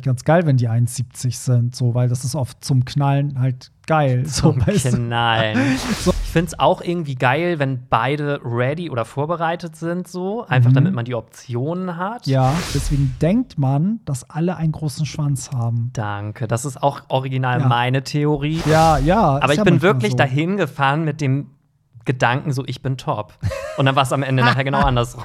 vielleicht ganz geil, wenn die 1,70 sind, so, weil das ist oft zum Knallen halt geil. So, Zum du? Knallen. Ich finde es auch irgendwie geil, wenn beide ready oder vorbereitet sind, so. Einfach Mhm. damit man die Optionen hat. Ja, deswegen denkt man, dass alle einen großen Schwanz haben. Danke. Das ist auch original Ja. meine Theorie. Ja, ja. Aber ich ja bin wirklich so. dahin gefahren mit dem Gedanken, so ich bin top. Und dann war es am Ende nachher genau andersrum.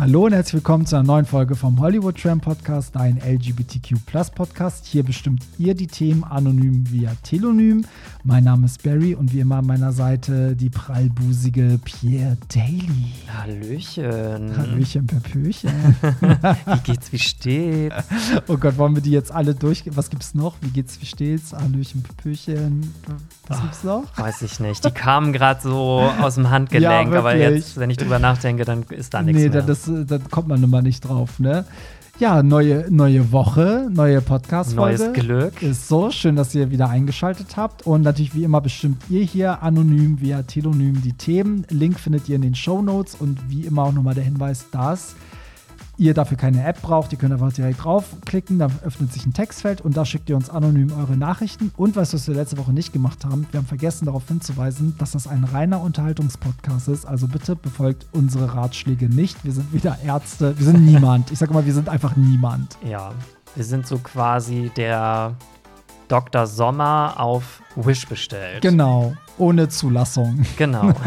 Hallo und herzlich willkommen zu einer neuen Folge vom Hollywood Tram Podcast, dein LGBTQ Podcast. Hier bestimmt ihr die Themen anonym via Telonym. Mein Name ist Barry und wie immer an meiner Seite die prallbusige Pierre Daly. Hallöchen. Hallöchen, Pöpöchen. Wie geht's, wie steht's? Oh Gott, wollen wir die jetzt alle durchgehen? Was gibt's noch? Wie geht's, wie steht's? Hallöchen, Pöpöchen. Was gibt's noch? Weiß ich nicht. Die kamen gerade so aus dem Handgelenk, Ja, aber jetzt, wenn ich drüber nachdenke, dann ist da nichts Nee, mehr. da, das, da kommt man immer nicht drauf, ne? Ja, neue, neue Woche, neue Podcast-Folge. Neues Glück. Ist so schön, dass ihr wieder eingeschaltet habt. Und natürlich, wie immer, bestimmt ihr hier anonym via Telonym die Themen. Link findet ihr in den Show Notes. Und wie immer auch nochmal der Hinweis, dass ihr dafür keine App braucht. Ihr könnt einfach direkt draufklicken, dann öffnet sich ein Textfeld und da schickt ihr uns anonym eure Nachrichten. Und was wir letzte Woche nicht gemacht haben, wir haben vergessen darauf hinzuweisen, dass das ein reiner Unterhaltungspodcast ist. Also bitte befolgt unsere Ratschläge nicht. Wir sind weder Ärzte, wir sind niemand. Ich sage mal, wir sind einfach niemand. Ja, wir sind so quasi der Dr. Sommer auf Wish bestellt. Genau, ohne Zulassung. Genau.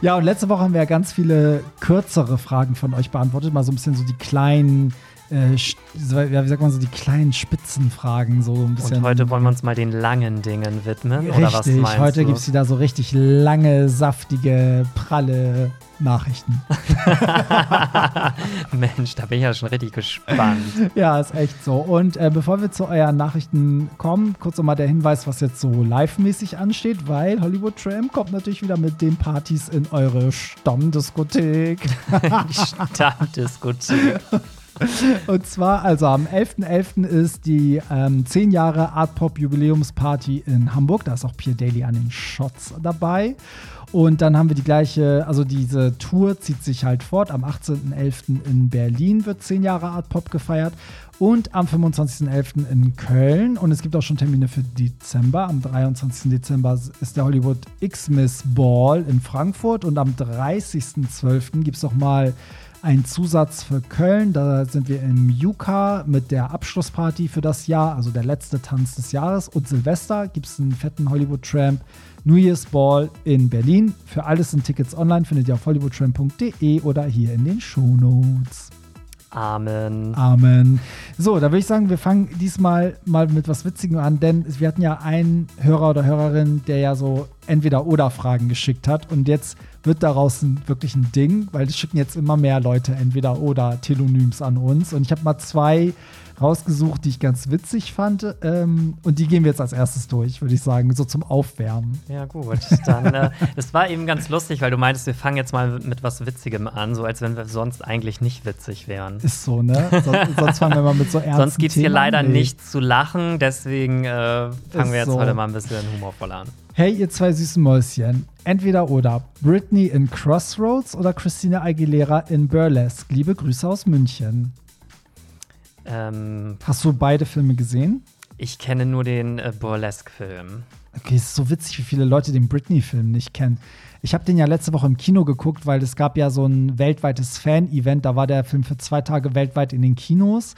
Ja, und letzte Woche haben wir ja ganz viele kürzere Fragen von euch beantwortet. Mal so ein bisschen so die kleinen, äh, ja, wie sagt man so, die kleinen Spitzenfragen. So ein bisschen. Und heute wollen wir uns mal den langen Dingen widmen. Richtig, Oder was meinst heute gibt es wieder so richtig lange, saftige, pralle Nachrichten. Mensch, da bin ich ja schon richtig gespannt. ja, ist echt so. Und äh, bevor wir zu euren Nachrichten kommen, kurz nochmal der Hinweis, was jetzt so live-mäßig ansteht, weil Hollywood Tram kommt natürlich wieder mit den Partys in eure Stammdiskothek. Stammdiskothek. Und zwar, also am 11.11. ist die ähm, 10 Jahre Art Pop Jubiläumsparty in Hamburg. Da ist auch Pierre Daly an den Shots dabei. Und dann haben wir die gleiche, also diese Tour zieht sich halt fort. Am 18.11. in Berlin wird 10 Jahre Art Pop gefeiert. Und am 25.11. in Köln. Und es gibt auch schon Termine für Dezember. Am 23. Dezember ist der Hollywood X-Miss Ball in Frankfurt. Und am 30.12. gibt es noch mal ein Zusatz für Köln. Da sind wir im Juka mit der Abschlussparty für das Jahr, also der letzte Tanz des Jahres. Und Silvester gibt es einen fetten Hollywood Tramp New Year's Ball in Berlin. Für alles sind Tickets online, findet ihr auf hollywoodtramp.de oder hier in den Shownotes. Amen. Amen. So, da würde ich sagen, wir fangen diesmal mal mit was Witzigem an, denn wir hatten ja einen Hörer oder Hörerin, der ja so entweder oder Fragen geschickt hat und jetzt wird daraus ein, wirklich ein Ding, weil es schicken jetzt immer mehr Leute entweder oder Telonyms an uns. Und ich habe mal zwei rausgesucht, die ich ganz witzig fand ähm, und die gehen wir jetzt als erstes durch, würde ich sagen, so zum Aufwärmen. Ja, gut. Dann, äh, das war eben ganz lustig, weil du meintest, wir fangen jetzt mal mit was Witzigem an, so als wenn wir sonst eigentlich nicht witzig wären. Ist so, ne? Sonst, sonst fangen wir mal mit so ernsten Sonst gibt es hier leider. Nee. nichts zu lachen, deswegen äh, fangen Ist wir jetzt so. heute mal ein bisschen humorvoll an. Hey, ihr zwei süßen Mäuschen. Entweder oder. Britney in Crossroads oder Christina Aguilera in Burlesque. Liebe Grüße aus München. Ähm, Hast du beide Filme gesehen? ich kenne nur den äh, Burlesque-Film. Okay, es ist so witzig, wie viele Leute den Britney-Film nicht kennen. Ich habe den ja letzte Woche im Kino geguckt, weil es gab ja so ein weltweites Fan-Event. Da war der Film für zwei Tage weltweit in den Kinos.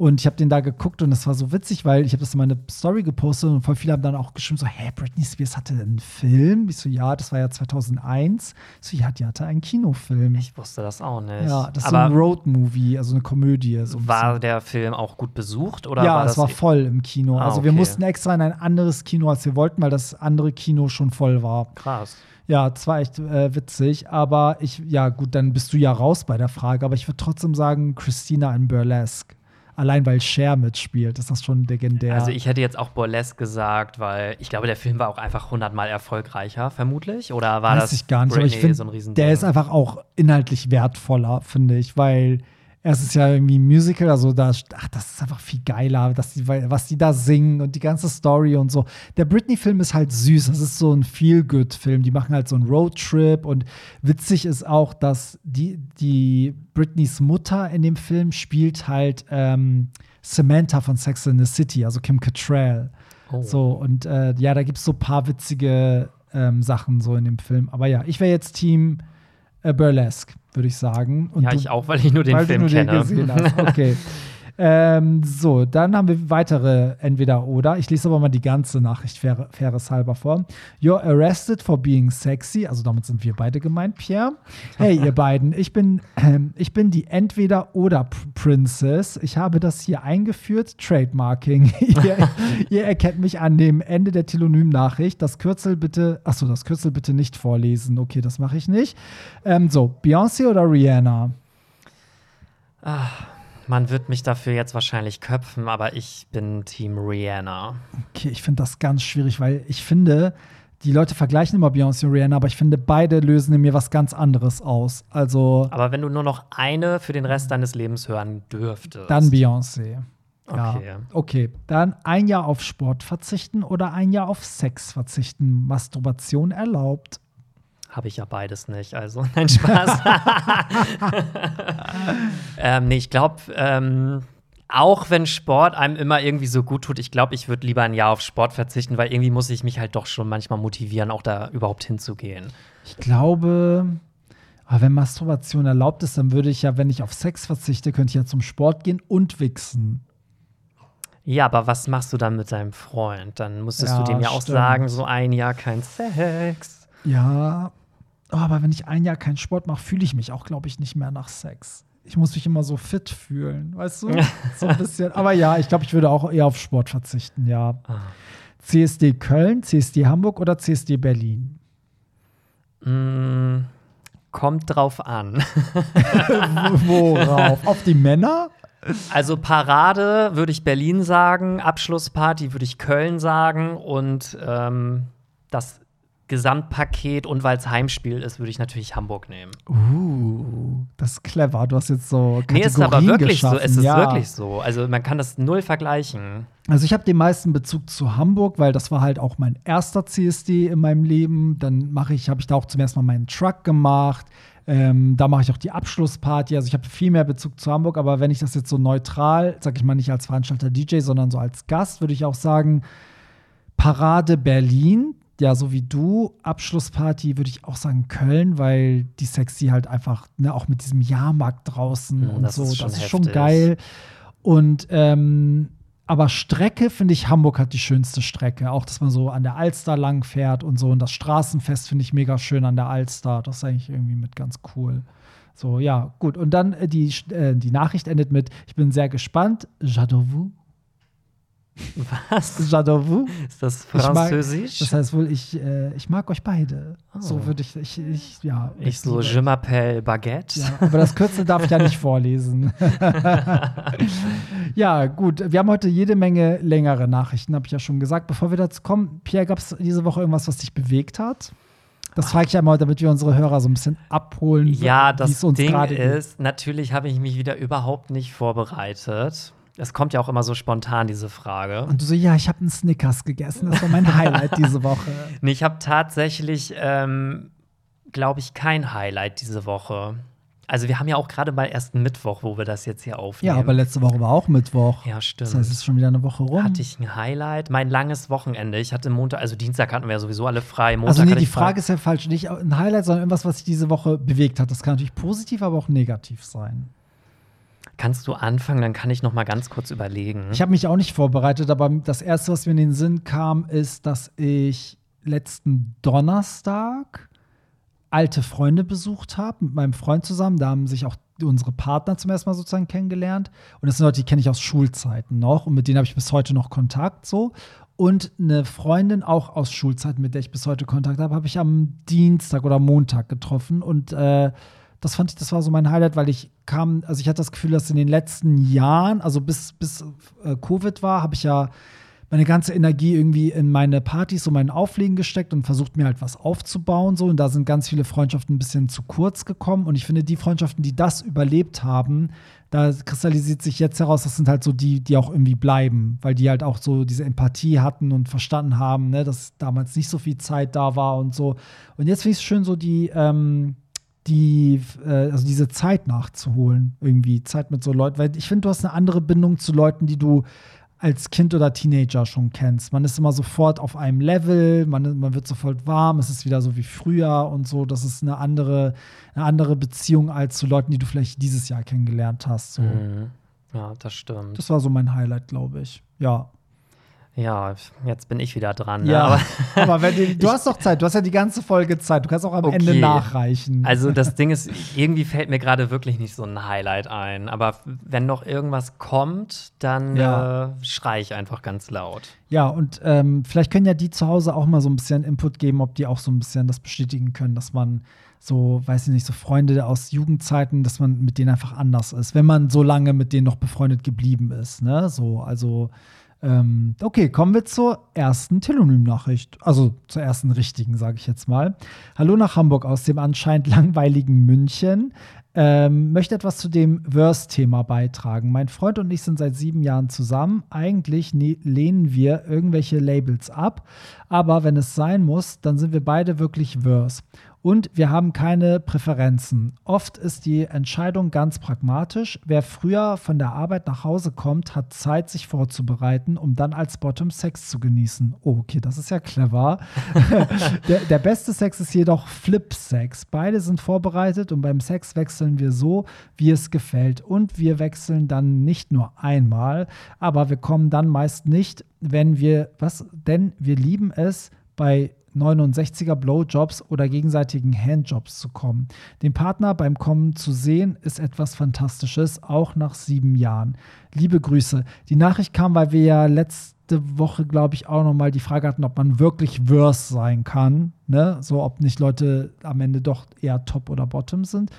Und ich habe den da geguckt und es war so witzig, weil ich habe das in meine Story gepostet und voll viele haben dann auch geschrieben so, hä, Britney Spears hatte einen Film? Ich so, ja, das war ja 2001. Ich so, ja, die hatte einen Kinofilm. Ich wusste das auch nicht. ja, das ist so ein Road-Movie, also eine Komödie. So ein war bisschen. der Film auch gut besucht? Oder ja, war es das war voll im Kino. Ah, also wir okay. mussten extra in ein anderes Kino, als wir wollten, weil das andere Kino schon voll war. krass? Ja, das war echt äh, witzig. Aber ich, ja, gut, dann bist du ja raus bei der Frage. Aber ich würde trotzdem sagen, Christina in Burlesque. Allein weil Cher mitspielt, ist das schon legendär. Also ich hätte jetzt auch Burlesque gesagt, weil ich glaube, der Film war auch einfach hundertmal erfolgreicher, vermutlich. Oder war weiß das ich gar nicht, aber ich finde, so ein Riesending? der ist einfach auch inhaltlich wertvoller, finde ich, weil erst ist ja irgendwie ein Musical, also da, ach, das ist einfach viel geiler, dass die, was die da singen und die ganze Story und so. Der Britney-Film ist halt süß, das ist so ein Feel-Good-Film. Die machen halt so einen Roadtrip und witzig ist auch, dass die, die Britneys Mutter in dem Film spielt halt ähm, Samantha von Sex in the City, also Kim Cattrall. Oh. So, und äh, ja, da gibt es so ein paar witzige ähm, Sachen so in dem Film. Aber ja, ich wäre jetzt Team äh, Burlesque, würde ich sagen. Und ja, du- ich auch, weil ich nur den Film nur den kenne. gesehen hast. Okay. ähm, so, dann haben wir weitere Entweder-Oder. Ich lese aber mal die ganze Nachricht fair, faires halber vor. You're arrested for being sexy. Also damit sind wir beide gemeint, Pierre. Hey, ihr beiden, ich bin, ähm, ich bin die Entweder-Oder-Princess. Ich habe das hier eingeführt, Trademarking. ihr, ihr erkennt mich an dem Ende der Telonym-Nachricht. Das Kürzel bitte, achso, das Kürzel bitte nicht vorlesen. Okay, das mache ich nicht. Ähm, so, Beyoncé oder Rihanna? Man wird mich dafür jetzt wahrscheinlich köpfen, aber ich bin Team Rihanna. Okay, ich finde das ganz schwierig, weil ich finde, die Leute vergleichen immer Beyoncé und Rihanna, aber ich finde, beide lösen in mir was ganz anderes aus. Also Aber wenn du nur noch eine für den Rest deines Lebens hören dürftest. dann Beyoncé. Ja. Okay. Okay, dann ein Jahr auf Sport verzichten oder ein Jahr auf Sex verzichten. Masturbation erlaubt. Habe ich ja beides nicht, also nein, Spaß. ähm, nee, ich glaube, ähm, auch wenn Sport einem immer irgendwie so gut tut, ich glaube, ich würde lieber ein Jahr auf Sport verzichten, weil irgendwie muss ich mich halt doch schon manchmal motivieren, auch da überhaupt hinzugehen. Ich glaube, aber wenn Masturbation erlaubt ist, dann würde ich ja, wenn ich auf Sex verzichte, könnte ich ja zum Sport gehen und wichsen. Ja, aber was machst du dann mit deinem Freund? Dann müsstest Ja, du dem ja auch stimmt. sagen, so ein Jahr kein Sex. Ja, oh, aber wenn ich ein Jahr keinen Sport mache, fühle ich mich auch, glaube ich, nicht mehr nach Sex. Ich muss mich immer so fit fühlen, weißt du? So ein bisschen. Aber ja, ich glaube, ich würde auch eher auf Sport verzichten, ja. Ah. CSD Köln, CSD Hamburg oder CSD Berlin? Mm, kommt drauf an. Worauf? auf die Männer? Also Parade würde ich Berlin sagen, Abschlussparty würde ich Köln sagen und ähm, das Gesamtpaket und weil es Heimspiel ist, würde ich natürlich Hamburg nehmen. Uh, das ist clever. Du hast jetzt so Kategorien Nee, ist aber wirklich so. geschaffen. Es ist ja. wirklich so. Also man kann das null vergleichen. Also ich habe den meisten Bezug zu Hamburg, weil das war halt auch mein erster CSD in meinem Leben. Dann mache ich, habe ich da auch zum ersten Mal meinen Truck gemacht. Ähm, da mache ich auch die Abschlussparty. Also ich habe viel mehr Bezug zu Hamburg. Aber wenn ich das jetzt so neutral, sag ich mal nicht als Veranstalter DJ, sondern so als Gast, würde ich auch sagen Parade Berlin. Ja, so wie du. Abschlussparty würde ich auch sagen Köln, weil die Sexy halt einfach, ne, auch mit diesem Jahrmarkt draußen Mm, und das so, ist schon das ist schon heftig. geil. Und ähm, aber Strecke finde ich, Hamburg hat die schönste Strecke. Auch, dass man so an der Alster lang fährt und so. Und das Straßenfest finde ich mega schön an der Alster. Das ist eigentlich irgendwie mit ganz cool. So, ja, gut. Und dann äh, die, äh, die Nachricht endet mit: Ich bin sehr gespannt. J'adore Was? J'adore Ist das Ich mag- Französisch? Das heißt wohl, ich, äh, ich mag euch beide. Oh. So würde ich, ich, ich, ja. ich so, je m'appelle Baguette. Ja, aber das Kürzel darf ich ja nicht vorlesen. ja, gut. Wir haben heute jede Menge längere Nachrichten, habe ich ja schon gesagt. Bevor wir dazu kommen, Pierre, gab es diese Woche irgendwas, was dich bewegt hat? Das frage ich ja mal, damit wir unsere Hörer so ein bisschen abholen. Ja, das uns Ding ist, natürlich habe ich mich wieder überhaupt nicht vorbereitet. Es kommt ja auch immer so spontan, diese Frage. Und du so, ja, ich habe einen Snickers gegessen. Das war mein Highlight diese Woche. Nee, ich habe tatsächlich, ähm, glaube ich, kein Highlight diese Woche. Also wir haben ja auch gerade mal erst einen Mittwoch, wo wir das jetzt hier aufnehmen. Ja, aber letzte Woche war auch Mittwoch. Ja, stimmt. Das heißt, es ist schon wieder eine Woche rum. Hatte ich ein Highlight? Mein langes Wochenende. Ich hatte Montag, also Dienstag hatten wir ja sowieso alle frei. Montag also nee, die frei. Frage ist ja falsch. Nicht ein Highlight, sondern irgendwas, was sich diese Woche bewegt hat. Das kann natürlich positiv, aber auch negativ sein. Kannst du anfangen? Dann kann ich noch mal ganz kurz überlegen. Ich habe mich auch nicht vorbereitet, aber das erste, was mir in den Sinn kam, ist, dass ich letzten Donnerstag alte Freunde besucht habe mit meinem Freund zusammen. Da haben sich auch unsere Partner zum ersten Mal sozusagen kennengelernt. Und das sind Leute, die kenne ich aus Schulzeiten noch und mit denen habe ich bis heute noch Kontakt so. Und eine Freundin auch aus Schulzeiten, mit der ich bis heute Kontakt habe, habe ich am Dienstag oder Montag getroffen. Und äh, das fand ich, das war so mein Highlight, weil ich kam, also ich hatte das Gefühl, dass in den letzten Jahren, also bis, bis äh, Covid war, habe ich ja meine ganze Energie irgendwie in meine Partys und meinen Auflegen gesteckt und versucht mir halt was aufzubauen. So. Und da sind ganz viele Freundschaften ein bisschen zu kurz gekommen. Und ich finde, die Freundschaften, die das überlebt haben, da kristallisiert sich jetzt heraus, das sind halt so die, die auch irgendwie bleiben, weil die halt auch so diese Empathie hatten und verstanden haben, ne, dass damals nicht so viel Zeit da war und so. Und jetzt finde ich es schön, so die, ähm, die, äh, also diese Zeit nachzuholen, irgendwie Zeit mit so Leuten, weil ich finde, du hast eine andere Bindung zu Leuten, die du als Kind oder Teenager schon kennst. Man ist immer sofort auf einem Level, man, man wird sofort warm, es ist wieder so wie früher und so. Das ist eine andere, eine andere Beziehung als zu Leuten, die du vielleicht dieses Jahr kennengelernt hast. So. Mhm. Ja, das stimmt. Das war so mein Highlight, glaube ich. Ja. Ja, jetzt bin ich wieder dran. Ne? Ja, Aber aber wenn du, du hast doch Zeit, du hast ja die ganze Folge Zeit, du kannst auch am Okay. Ende nachreichen. Also das Ding ist, irgendwie fällt mir gerade wirklich nicht so ein Highlight ein. Aber wenn noch irgendwas kommt, dann Ja. äh, schrei ich einfach ganz laut. Ja, und ähm, vielleicht können ja die zu Hause auch mal so ein bisschen Input geben, ob die auch so ein bisschen das bestätigen können, dass man so, weiß ich nicht, so Freunde aus Jugendzeiten, dass man mit denen einfach anders ist, wenn man so lange mit denen noch befreundet geblieben ist, ne? So, also, ähm, okay, kommen wir zur ersten Telonym-Nachricht. Also zur ersten richtigen, sage ich jetzt mal. Hallo nach Hamburg aus dem anscheinend langweiligen München. Ähm, möchte etwas zu dem Verse-Thema beitragen. Mein Freund und ich sind seit sieben Jahren zusammen. Eigentlich ne lehnen wir irgendwelche Labels ab, aber wenn es sein muss, dann sind wir beide wirklich Verse. Und wir haben keine Präferenzen. Oft ist die Entscheidung ganz pragmatisch. Wer früher von der Arbeit nach Hause kommt, hat Zeit, sich vorzubereiten, um dann als Bottom Sex zu genießen. Oh, okay, das ist ja clever. der, der beste Sex ist jedoch Flip-Sex. Beide sind vorbereitet und beim Sex wechseln wir so, wie es gefällt. Und wir wechseln dann nicht nur einmal, aber wir kommen dann meist nicht, wenn wir, was? Denn wir lieben es, bei 69er Blowjobs oder gegenseitigen Handjobs zu kommen. Den Partner beim Kommen zu sehen, ist etwas Fantastisches, auch nach sieben Jahren. Liebe Grüße. Die Nachricht kam, weil wir ja letzte Woche, glaube ich, auch nochmal die Frage hatten, ob man wirklich Verse sein kann. Ne? So, ob nicht Leute am Ende doch eher Top oder Bottom sind.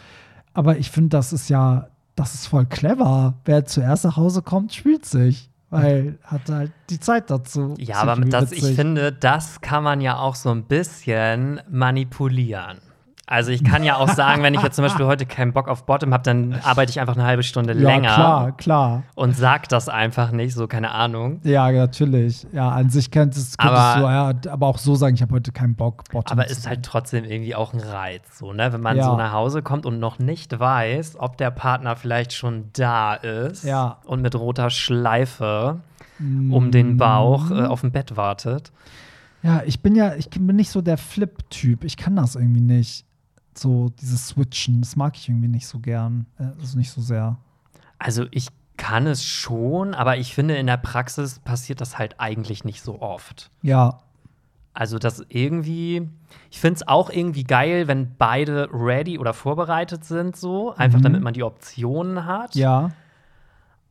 Aber ich finde, das ist ja, das ist voll clever. Wer zuerst nach Hause kommt, spielt sich. Weil hat halt die Zeit dazu. Ja, aber das, ich finde, das kann man ja auch so ein bisschen manipulieren. Also ich kann ja auch sagen, wenn ich jetzt zum Beispiel heute keinen Bock auf Bottom habe, dann arbeite ich einfach eine halbe Stunde ja, länger klar, klar. und sag das einfach nicht, so keine Ahnung. Ja, natürlich. Ja, an sich könntest, könntest Aber- du ja, aber auch so sagen, ich habe heute keinen Bock, Bottom Aber ist halt trotzdem irgendwie auch ein Reiz, so, ne? Wenn man Ja. so nach Hause kommt und noch nicht weiß, ob der Partner vielleicht schon da ist Ja. und mit roter Schleife um den Bauch äh, auf dem Bett wartet. Ja, ich bin ja, ich bin nicht so der Flip-Typ. Ich kann das irgendwie nicht. So, dieses Switchen, das mag ich irgendwie nicht so gern. Äh, Also nicht so sehr. Also ich kann es schon, aber ich finde, in der Praxis passiert das halt eigentlich nicht so oft. Ja, Also das irgendwie, ich finde es auch irgendwie geil, wenn beide ready oder vorbereitet sind, so, einfach Mhm. damit man die Optionen hat. ja.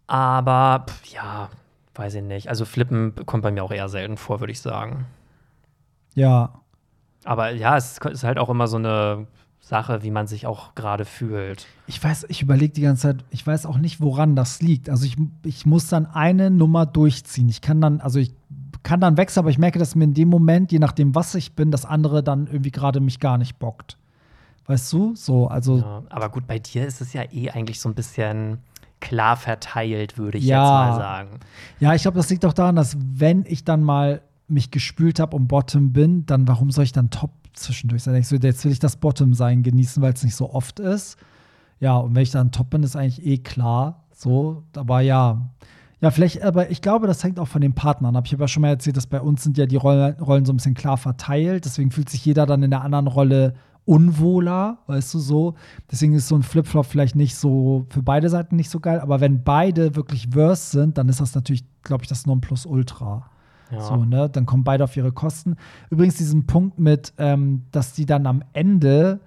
Aber pff, ja, weiß ich nicht. Also Flippen kommt bei mir auch eher selten vor, würde ich sagen. Ja. Aber ja, es ist halt auch immer so eine Sache, wie man sich auch gerade fühlt. Ich weiß, ich überlege die ganze Zeit, ich weiß auch nicht, woran das liegt. Also ich, ich muss dann eine Nummer durchziehen. Ich kann dann, also ich kann dann wechseln, aber ich merke, dass mir in dem Moment, je nachdem, was ich bin, das andere dann irgendwie gerade mich gar nicht bockt. Weißt du? So, also Ja, aber gut, bei dir ist es ja eh eigentlich so ein bisschen klar verteilt, würde ich Ja. jetzt mal sagen. Ja, ich glaube, das liegt auch daran, dass wenn ich dann mal mich gespült habe und Bottom bin, dann warum soll ich dann Top zwischendurch sein? So, jetzt will ich das Bottom sein genießen, weil es nicht so oft ist. Ja, und wenn ich dann Top bin, ist eigentlich eh klar. So, aber ja. Ja, vielleicht, aber ich glaube, das hängt auch von den Partnern ab. Ich habe ja schon mal erzählt, dass bei uns sind ja die Rollen, Rollen so ein bisschen klar verteilt. Deswegen fühlt sich jeder dann in der anderen Rolle unwohler, weißt du so. Deswegen ist so ein Flipflop vielleicht nicht so für beide Seiten nicht so geil. Aber wenn beide wirklich Verse sind, dann ist das natürlich, glaube ich, das Nonplusultra. Ja. So, ne? Dann kommen beide auf ihre Kosten. Übrigens, diesen Punkt mit, ähm, dass die dann am Ende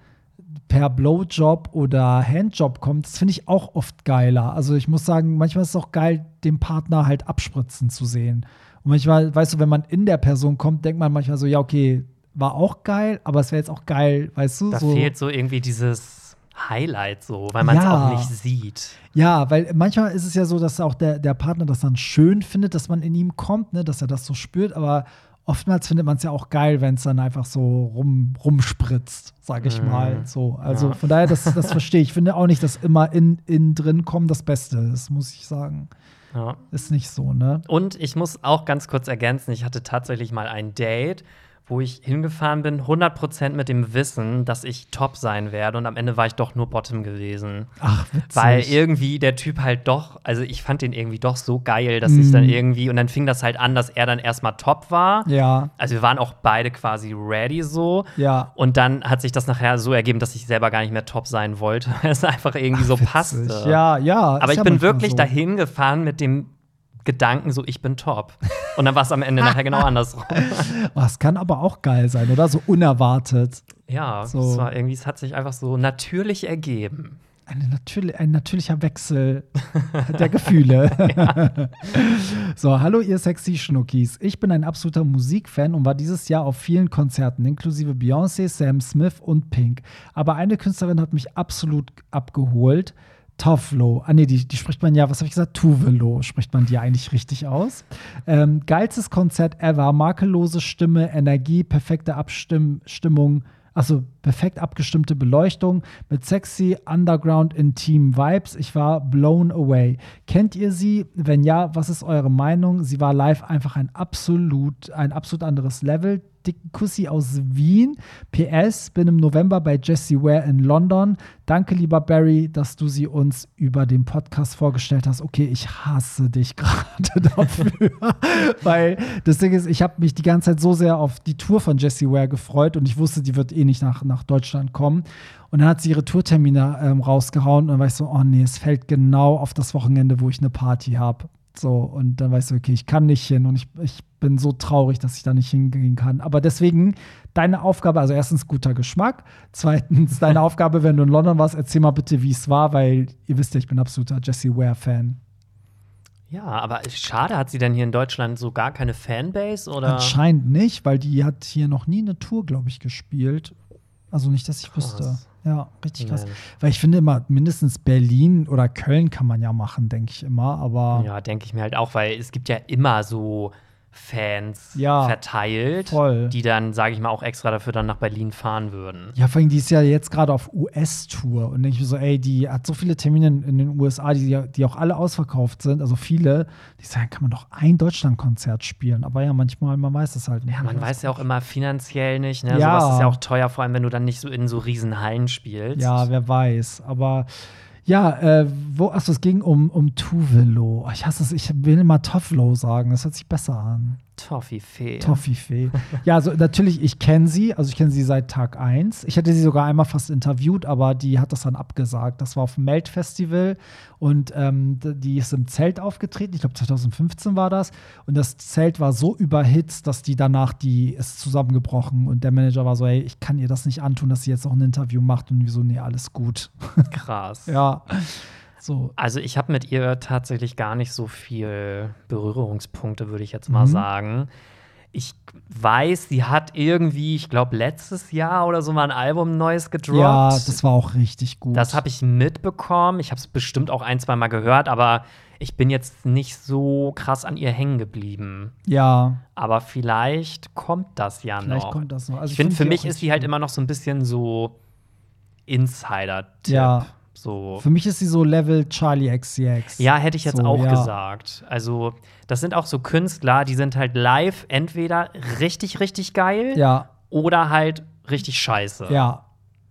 per Blowjob oder Handjob kommt, das finde ich auch oft geiler. Also ich muss sagen, manchmal ist es auch geil, den Partner halt abspritzen zu sehen. Und manchmal, weißt du, wenn man in der Person kommt, denkt man manchmal so, ja, okay, war auch geil, aber es wäre jetzt auch geil, weißt du? Da so. fehlt so irgendwie dieses Highlight so, weil man es Ja. auch nicht sieht. Ja, weil manchmal ist es ja so, dass auch der, der Partner das dann schön findet, dass man in ihm kommt, ne, dass er das so spürt, aber oftmals findet man es ja auch geil, wenn es dann einfach so rum, rumspritzt, sage ich mal. So, also. Ja. von daher, das, das verstehe ich. Ich finde auch nicht, dass immer in, in drin kommen das Beste ist, muss ich sagen. Ja. Ist nicht so, ne? Und ich muss auch ganz kurz ergänzen, ich hatte tatsächlich mal ein Date, wo ich hingefahren bin, 100% mit dem Wissen, dass ich top sein werde. Und am Ende war ich doch nur Bottom gewesen. Ach, witzig. Weil irgendwie der Typ halt doch, also ich fand den irgendwie doch so geil, dass ich dann Mhm. irgendwie, und dann fing das halt an, dass er dann erstmal top war. ja, Also wir waren auch beide quasi ready so. ja. Und dann hat sich das nachher so ergeben, dass ich selber gar nicht mehr top sein wollte, weil es einfach irgendwie so Witzig. passte. Ja, ja. Aber ich bin wirklich so. dahin gefahren mit dem Gedanken, so ich bin top. Und dann war es am Ende nachher genau andersrum. Oh, Das kann aber auch geil sein, oder? So unerwartet. Ja, So. es war irgendwie, es hat sich einfach so natürlich ergeben. Eine natür ein natürlicher Wechsel der Gefühle. so, hallo ihr sexy Schnuckis. Ich bin ein absoluter Musikfan und war dieses Jahr auf vielen Konzerten, inklusive Beyoncé, Sam Smith und Pink. Aber eine Künstlerin hat mich absolut abgeholt. Tovlo. Ah, nee, die, die spricht man ja, was habe ich gesagt? Tuvelo spricht man die eigentlich richtig aus. Ähm, geilstes Konzert ever. Makellose Stimme, Energie, perfekte Abstimmung. Also perfekt abgestimmte Beleuchtung mit sexy Underground Intim Vibes. Ich war blown away. Kennt ihr sie? Wenn ja, was ist eure Meinung? Sie war live einfach ein absolut, ein absolut anderes Level. Dicken Kussi aus Wien. PS, bin im November bei Jessie Ware in London. Danke, lieber Barry, dass du sie uns über den Podcast vorgestellt hast. Okay, ich hasse dich gerade dafür. Weil das Ding ist, ich habe mich die ganze Zeit so sehr auf die Tour von Jessie Ware gefreut und ich wusste, die wird eh nicht nach, nach Deutschland kommen. Und dann hat sie ihre Tourtermine ähm, rausgehauen und dann war ich so, oh nee, es fällt genau auf das Wochenende, wo ich eine Party habe. So, und dann weißt du, okay, ich kann nicht hin und ich, ich bin so traurig, dass ich da nicht hingehen kann. Aber deswegen, deine Aufgabe, also erstens guter Geschmack, zweitens deine Aufgabe, wenn du in London warst, erzähl mal bitte, wie es war, weil ihr wisst ja, ich bin absoluter Jessie Ware-Fan. Ja, aber schade, hat sie denn hier in Deutschland so gar keine Fanbase? Oder? Anscheinend nicht, weil die hat hier noch nie eine Tour, glaube ich, gespielt. Also nicht, dass ich Krass. wüsste. Ja, richtig krass. Mensch. Weil ich finde immer, mindestens Berlin oder Köln kann man ja machen, denke ich immer. Aber Ja, denke ich mir halt auch, weil es gibt ja immer so Fans Ja, verteilt, voll. die dann, sage ich mal, auch extra dafür dann nach Berlin fahren würden. Ja, vor allem, die ist ja jetzt gerade auf US-Tour und denke ich mir so, ey, die hat so viele Termine in, den USA, die, die auch alle ausverkauft sind, also viele, die sagen, kann man doch ein Deutschland-Konzert spielen. Aber ja, manchmal, man weiß es halt nicht. Ja, man weiß ja auch immer finanziell nicht, ne? Ja. Sowas ist ja auch teuer, vor allem wenn du dann nicht so in so riesen Hallen spielst. Ja, wer weiß. Aber ja, äh, wo, achso, es ging um, um Tuvelo. Ich hasse es, ich will immer Tofflo sagen, das hört sich besser an. Toffifee. Toffifee. ja, also natürlich, ich kenne sie, also ich kenne sie seit Tag 1. Ich hätte sie sogar einmal fast interviewt, aber die hat das dann abgesagt. Das war auf dem Melt-Festival und ähm, die ist im Zelt aufgetreten. Ich glaube, 2015 war das. Und das Zelt war so überhitzt, dass die danach, die ist zusammengebrochen und der Manager war so, ey, ich kann ihr das nicht antun, dass sie jetzt auch ein Interview macht und wieso, nee, alles gut. Krass. ja. So. Also ich habe mit ihr tatsächlich gar nicht so viel Berührungspunkte, würde ich jetzt mal Mhm. sagen. Ich weiß, sie hat irgendwie, ich glaube, letztes Jahr oder so mal ein Album Neues gedroppt. Ja, das war auch richtig gut. Das habe ich mitbekommen. Ich habe es bestimmt auch ein, zwei Mal gehört, aber ich bin jetzt nicht so krass an ihr hängen geblieben. Ja, Aber vielleicht kommt das ja vielleicht noch. kommt das noch. Also ich finde, für die mich ist sie halt immer noch so ein bisschen so Insider-Tipp. Ja. So. Für mich ist sie so Level Charlie XCX. Ja, hätte ich jetzt So, auch ja. gesagt. Also, das sind auch so Künstler, die sind halt live entweder richtig, richtig geil Ja, oder halt richtig scheiße. ja,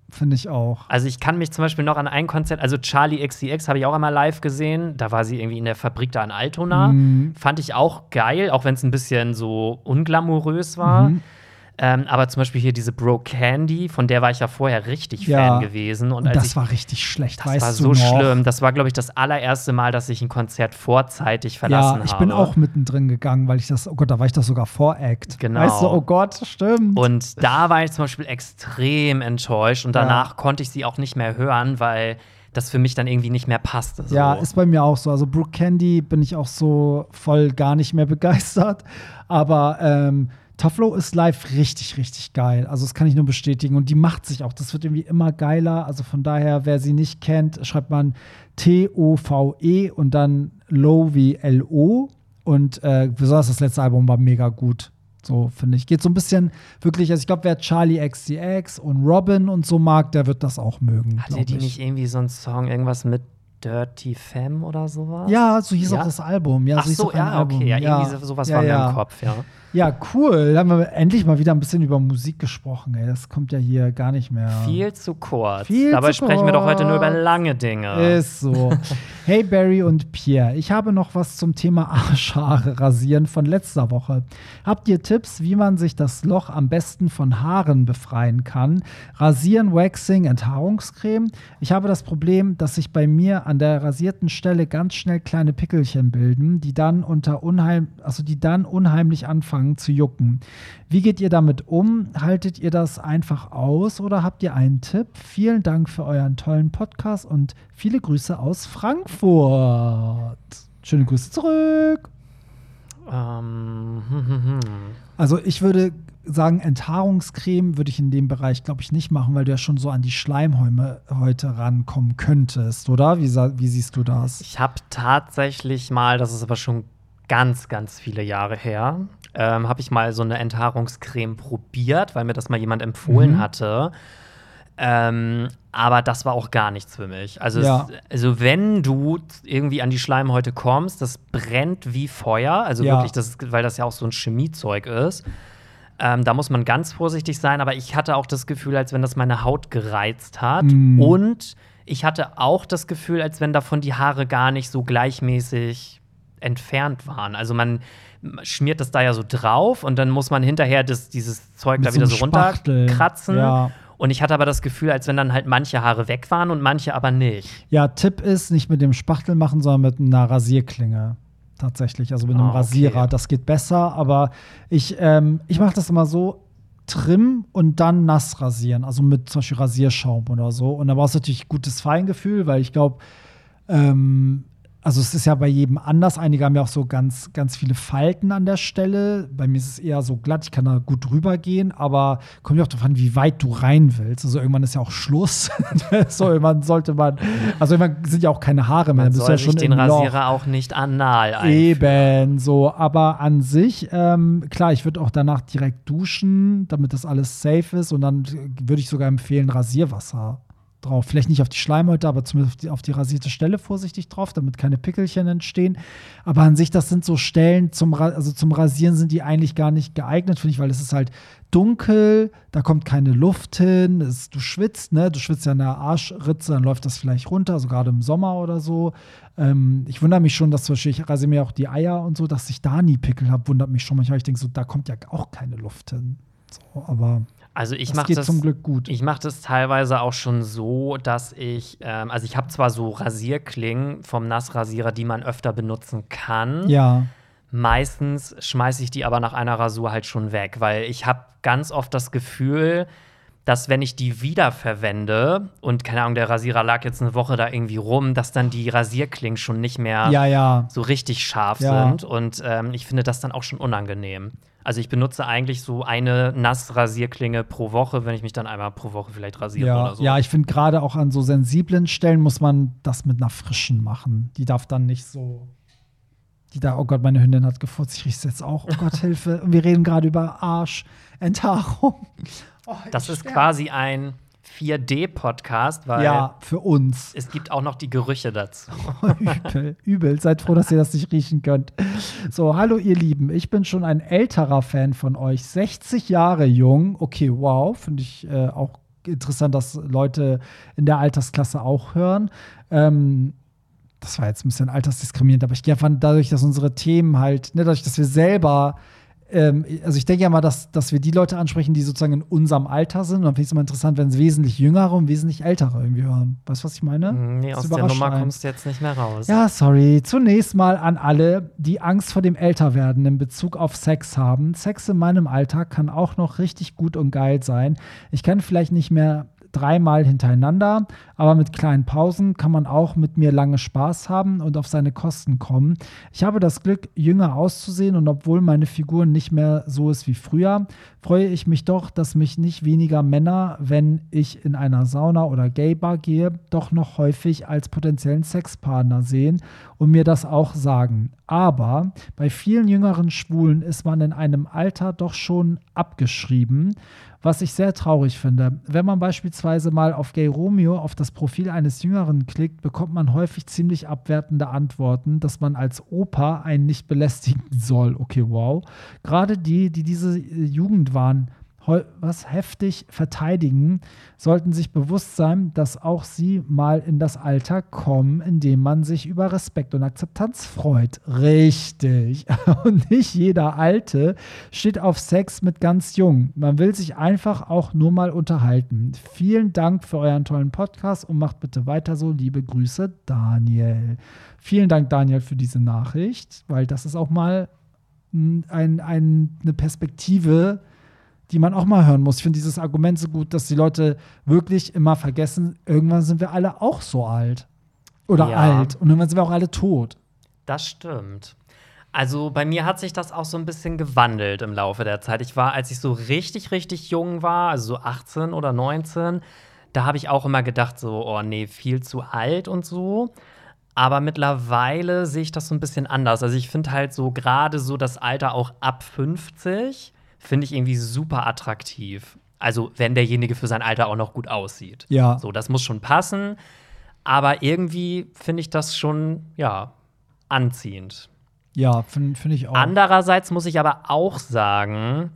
finde ich auch. Also ich kann mich zum Beispiel noch an ein Konzert, also Charlie XCX habe ich auch einmal live gesehen. Da war sie irgendwie in der Fabrik da in Altona. Mhm. Fand ich auch geil, auch wenn es ein bisschen so unglamourös war. Mhm. Ähm, aber zum Beispiel hier diese Bro Candy, von der war ich ja vorher richtig Ja. Fan gewesen. Und, Und das ich war richtig schlecht, das war so schlimm. Das war, glaube ich, das allererste Mal, dass ich ein Konzert vorzeitig verlassen Ja, ich habe. bin auch mittendrin gegangen, weil ich das, oh Gott, da war ich das sogar Voract. Genau. Weißt du, oh Gott, stimmt. Und da war ich zum Beispiel extrem enttäuscht und danach konnte ich sie auch nicht mehr hören, weil das für mich dann irgendwie nicht mehr passte. So. Ja, ist bei mir auch so. Also Brooke Candy bin ich auch so voll gar nicht mehr begeistert. Aber ähm, Taflo ist live richtig, richtig geil. Also, das kann ich nur bestätigen. Und die macht sich auch. Das wird irgendwie immer geiler. Also, von daher, wer sie nicht kennt, schreibt man T-O-V-E und dann Low wie L-O. Und äh, besonders das letzte Album war mega gut. So, finde ich. Geht so ein bisschen wirklich, also ich glaube, wer Charlie XCX und Robin und so mag, der wird das auch mögen. Hatte die ich. nicht irgendwie so einen Song, irgendwas mit Dirty Femme oder sowas? Ja, so hieß Ja? auch das Album. Ja, Ach so, ein ja, okay. Ja, irgendwie so- sowas war mir ja. im Kopf, ja. Ja, cool. Da haben wir endlich mal wieder ein bisschen über Musik gesprochen. Ey. Das kommt ja hier gar nicht mehr. Viel zu kurz. Viel Dabei zu sprechen wir doch heute nur über kurz. lange Dinge. Ist so. Hey Barry und Pierre, ich habe noch was zum Thema Arschhaare rasieren von letzter Woche. Habt ihr Tipps, wie man sich das Loch am besten von Haaren befreien kann? Rasieren, Waxing, Enthaarungscreme? Ich habe das Problem, dass sich bei mir an der rasierten Stelle ganz schnell kleine Pickelchen bilden, die dann unter unheim also die dann unheimlich anfangen zu jucken. Wie geht ihr damit um? Haltet ihr das einfach aus oder habt ihr einen Tipp? Vielen Dank für euren tollen Podcast und viele Grüße aus Frankfurt. Schöne Grüße zurück. Ähm, hm, hm, hm. Also ich würde sagen, Enthaarungscreme würde ich in dem Bereich, glaube ich, nicht machen, weil du ja schon so an die Schleimhäute heute rankommen könntest, oder? Wie, wie siehst du das? Ich habe tatsächlich mal, das ist aber schon ganz, ganz viele Jahre her, ähm, habe ich mal so eine Enthaarungscreme probiert, weil mir das mal jemand empfohlen Mhm. hatte. Ähm, aber das war auch gar nichts für mich. Also, Ja. es, also wenn du irgendwie an die Schleimhäute kommst, das brennt wie Feuer. Also Ja. wirklich, das, weil das ja auch so ein Chemiezeug ist. Ähm, da muss man ganz vorsichtig sein, aber ich hatte auch das Gefühl, als wenn das meine Haut gereizt hat. Mm. Und ich hatte auch das Gefühl, als wenn davon die Haare gar nicht so gleichmäßig entfernt waren. Also man schmiert das da ja so drauf und dann muss man hinterher das, dieses Zeug Mit da wieder so Spachtel. runterkratzen. Ja. Und ich hatte aber das Gefühl, als wenn dann halt manche Haare weg waren und manche aber nicht. Ja, Tipp ist, nicht mit dem Spachtel machen, sondern mit einer Rasierklinge. Tatsächlich, also mit einem Ah, okay. Rasierer. Das geht besser, aber ich, ähm, ich mache das immer so: Trim und dann nass rasieren. Also mit zum Beispiel Rasierschaum oder so. Und da brauchst du natürlich gutes Feingefühl, weil ich glaube, ähm, also es ist ja bei jedem anders. Einige haben ja auch so ganz, ganz viele Falten an der Stelle. Bei mir ist es eher so glatt, ich kann da gut drüber gehen, aber kommt ja auch darauf an, wie weit du rein willst. Also irgendwann ist ja auch Schluss. so, irgendwann sollte man, also irgendwann sind ja auch keine Haare mehr. Man soll ja schon sich den. Rasierer auch nicht anal einführen. Eben, so. Aber an sich, ähm, klar, ich würde auch danach direkt duschen, damit das alles safe ist. Und dann würde ich sogar empfehlen, Rasierwasser drauf. Vielleicht nicht auf die Schleimhäute, aber zumindest auf die, auf die rasierte Stelle vorsichtig drauf, damit keine Pickelchen entstehen. Aber an sich, das sind so Stellen, zum, also zum Rasieren sind die eigentlich gar nicht geeignet, finde ich, weil es ist halt dunkel, da kommt keine Luft hin, es, du schwitzt, ne? Du schwitzt ja in der Arschritze, dann läuft das vielleicht runter, also gerade im Sommer oder so. Ähm, ich wundere mich schon, dass zum Beispiel, ich rasiere mir auch die Eier und so, dass ich da nie Pickel habe, wundert mich schon manchmal. Ich denke so, da kommt ja auch keine Luft hin. So, aber Also ich mache das zum Glück gut. Ich mache das teilweise auch schon so, dass ich, ähm, also ich habe zwar so Rasierklingen vom Nassrasierer, die man öfter benutzen kann. ja, Meistens schmeiße ich die aber nach einer Rasur halt schon weg, weil ich habe ganz oft das Gefühl, dass wenn ich die wiederverwende und keine Ahnung, der Rasierer lag jetzt eine Woche da irgendwie rum, dass dann die Rasierklingen schon nicht mehr ja, ja. so richtig scharf Ja. sind und ähm, ich finde das dann auch schon unangenehm. Also ich benutze eigentlich so eine Nassrasierklinge pro Woche, wenn ich mich dann einmal pro Woche vielleicht rasiere Ja, oder so. ja, ich finde gerade auch an so sensiblen Stellen muss man das mit einer frischen machen. Die darf dann nicht so. Die da, oh Gott, meine Hündin hat gefurzt, ich riech's jetzt auch. Oh Gott, Hilfe. Und wir reden gerade über Arschenthaarung. Oh, das ist quasi ein 4D-Podcast, weil Ja, für uns. es gibt auch noch die Gerüche dazu. übel, übel. Seid froh, dass ihr das nicht riechen könnt. So, hallo ihr Lieben. Ich bin schon ein älterer Fan von euch. 60 Jahre jung. Okay, wow. Finde ich äh, auch interessant, dass Leute in der Altersklasse auch hören. Ähm, das war jetzt ein bisschen altersdiskriminierend, aber ich gehe davon, dadurch, dass unsere Themen halt, ne, dadurch, dass wir selber ähm, also ich denke ja mal, dass, dass wir die Leute ansprechen, die sozusagen in unserem Alter sind. Und dann finde ich es immer interessant, wenn es wesentlich jüngere und wesentlich ältere irgendwie hören. Weißt du, was ich meine? Nee, Das aus der Nummer einen. kommst du jetzt nicht mehr raus. Ja, sorry. Zunächst mal an alle, die Angst vor dem Älterwerden in Bezug auf Sex haben. Sex in meinem Alter kann auch noch richtig gut und geil sein. Ich kann vielleicht nicht mehr dreimal hintereinander, aber mit kleinen Pausen kann man auch mit mir lange Spaß haben und auf seine Kosten kommen. Ich habe das Glück, jünger auszusehen und obwohl meine Figur nicht mehr so ist wie früher, freue ich mich doch, dass mich nicht weniger Männer, wenn ich in einer Sauna oder Gaybar gehe, doch noch häufig als potenziellen Sexpartner sehen und mir das auch sagen. Aber bei vielen jüngeren Schwulen ist man in einem Alter doch schon abgeschrieben, was ich sehr traurig finde. Wenn man beispielsweise mal auf Gay Romeo auf das Profil eines Jüngeren klickt, bekommt man häufig ziemlich abwertende Antworten, dass man als Opa einen nicht belästigen soll. Okay, wow. Gerade die, die diese Jugend waren, was heftig verteidigen, sollten sich bewusst sein, dass auch sie mal in das Alter kommen, in dem man sich über Respekt und Akzeptanz freut. Richtig. Und nicht jeder Alte steht auf Sex mit ganz jung. Man will sich einfach auch nur mal unterhalten. Vielen Dank für euren tollen Podcast und macht bitte weiter so. Liebe Grüße, Daniel. Vielen Dank, Daniel, für diese Nachricht, weil das ist auch mal ein, ein, eine Perspektive, die man auch mal hören muss. Ich finde dieses Argument so gut, dass die Leute wirklich immer vergessen, irgendwann sind wir alle auch so alt. Oder ja. alt. Und irgendwann sind wir auch alle tot. Das stimmt. Also bei mir hat sich das auch so ein bisschen gewandelt im Laufe der Zeit. Ich war, als ich so richtig, richtig jung war, also so 18 oder 19, da habe ich auch immer gedacht, so, oh nee, viel zu alt und so. Aber mittlerweile sehe ich das so ein bisschen anders. Also ich finde halt so gerade so das Alter auch ab 50 finde ich irgendwie super attraktiv. Also, wenn derjenige für sein Alter auch noch gut aussieht. Ja. So, das muss schon passen. Aber irgendwie finde ich das schon, ja, anziehend. Ja, finde find ich auch. Andererseits muss ich aber auch sagen,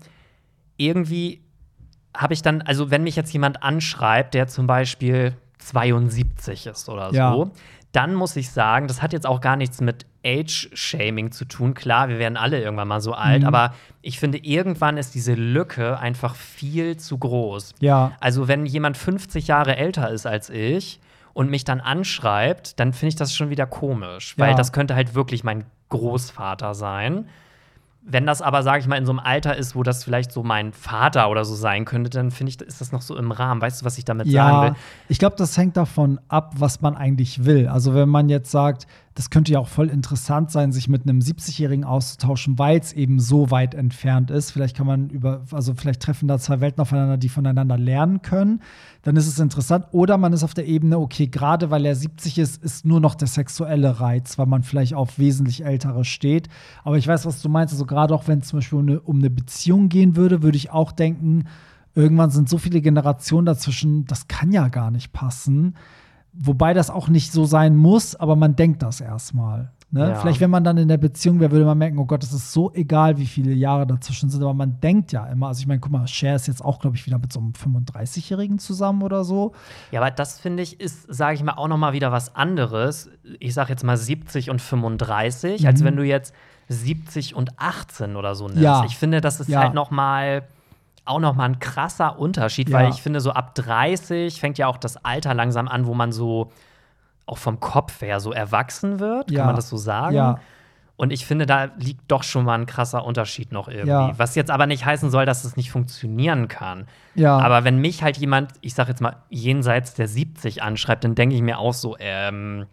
irgendwie habe ich dann, also wenn mich jetzt jemand anschreibt, der zum Beispiel 72 ist oder ja. Dann muss ich sagen, das hat jetzt auch gar nichts mit Age-Shaming zu tun. Klar, wir werden alle irgendwann mal so alt, mhm. aber ich finde, irgendwann ist diese Lücke einfach viel zu groß. Ja. Also, wenn jemand 50 Jahre älter ist als ich und mich dann anschreibt, dann finde ich das schon wieder komisch, weil ja. das könnte halt wirklich mein Großvater sein. Wenn das aber, sage ich mal, in so einem Alter ist, wo das vielleicht so mein Vater oder so sein könnte, dann finde ich, ist das noch so im Rahmen. Weißt du, was ich damit ja, sagen will? Ich glaube, das hängt davon ab, was man eigentlich will. Also, wenn man jetzt sagt, das könnte ja auch voll interessant sein, sich mit einem 70-Jährigen auszutauschen, weil es eben so weit entfernt ist. Vielleicht kann man über, also vielleicht treffen da zwei Welten aufeinander, die voneinander lernen können. Dann ist es interessant. Oder man ist auf der Ebene, okay, gerade weil er 70 ist, ist nur noch der sexuelle Reiz, weil man vielleicht auf wesentlich ältere steht. Aber ich weiß, was du meinst. Also gerade auch wenn es zum Beispiel um eine, um eine Beziehung gehen würde, würde ich auch denken, irgendwann sind so viele Generationen dazwischen, das kann ja gar nicht passen. Wobei das auch nicht so sein muss, aber man denkt das erstmal. Ne? Ja. Vielleicht, wenn man dann in der Beziehung wäre, würde man merken, oh Gott, es ist so egal, wie viele Jahre dazwischen sind, aber man denkt ja immer, also ich meine, guck mal, Cher ist jetzt auch, glaube ich, wieder mit so einem 35-Jährigen zusammen oder so. Ja, aber das finde ich, ist, sage ich mal, auch noch mal wieder was anderes. Ich sage jetzt mal 70 und 35, mhm. als wenn du jetzt 70 und 18 oder so nimmst. Ja. Ich finde, das ist ja. halt noch mal auch noch mal ein krasser Unterschied, ja. weil ich finde, so ab 30 fängt ja auch das Alter langsam an, wo man so auch vom Kopf her so erwachsen wird, ja. kann man das so sagen? Ja. Und ich finde, da liegt doch schon mal ein krasser Unterschied noch irgendwie. Ja. Was jetzt aber nicht heißen soll, dass es nicht funktionieren kann. Ja. Aber wenn mich halt jemand, ich sag jetzt mal, jenseits der 70 anschreibt, dann denke ich mir auch so, ähm,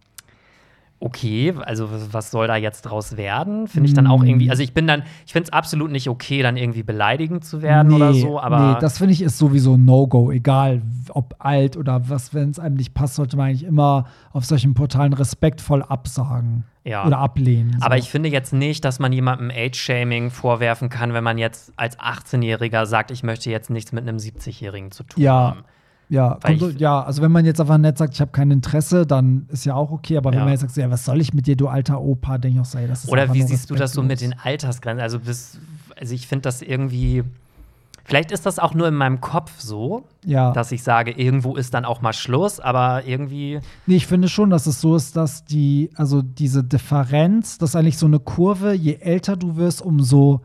okay, also was soll da jetzt draus werden? Finde ich dann auch irgendwie, also ich bin dann, ich finde es absolut nicht okay, dann irgendwie beleidigend zu werden nee, oder so, aber. Nee, das finde ich ist sowieso No-Go, egal ob alt oder was, wenn es einem nicht passt, sollte man eigentlich immer auf solchen Portalen respektvoll absagen. Ja. Oder ablehnen. So. Aber ich finde jetzt nicht, dass man jemandem Age-Shaming vorwerfen kann, wenn man jetzt als 18-Jähriger sagt, ich möchte jetzt nichts mit einem 70-Jährigen zu tun ja. haben. Ja, so, ja, also wenn man jetzt einfach nett sagt, ich habe kein Interesse, dann ist ja auch okay. Aber ja. wenn man jetzt sagt, ja, was soll ich mit dir, du alter Opa, denke ich auch, sei, das ist Oder wie siehst du das so mit den Altersgrenzen? Also, bis, also ich finde das irgendwie. Vielleicht ist das auch nur in meinem Kopf so, ja. dass ich sage, irgendwo ist dann auch mal Schluss, aber irgendwie. Nee, ich finde schon, dass es so ist, dass die, also diese Differenz, das ist eigentlich so eine Kurve, je älter du wirst, umso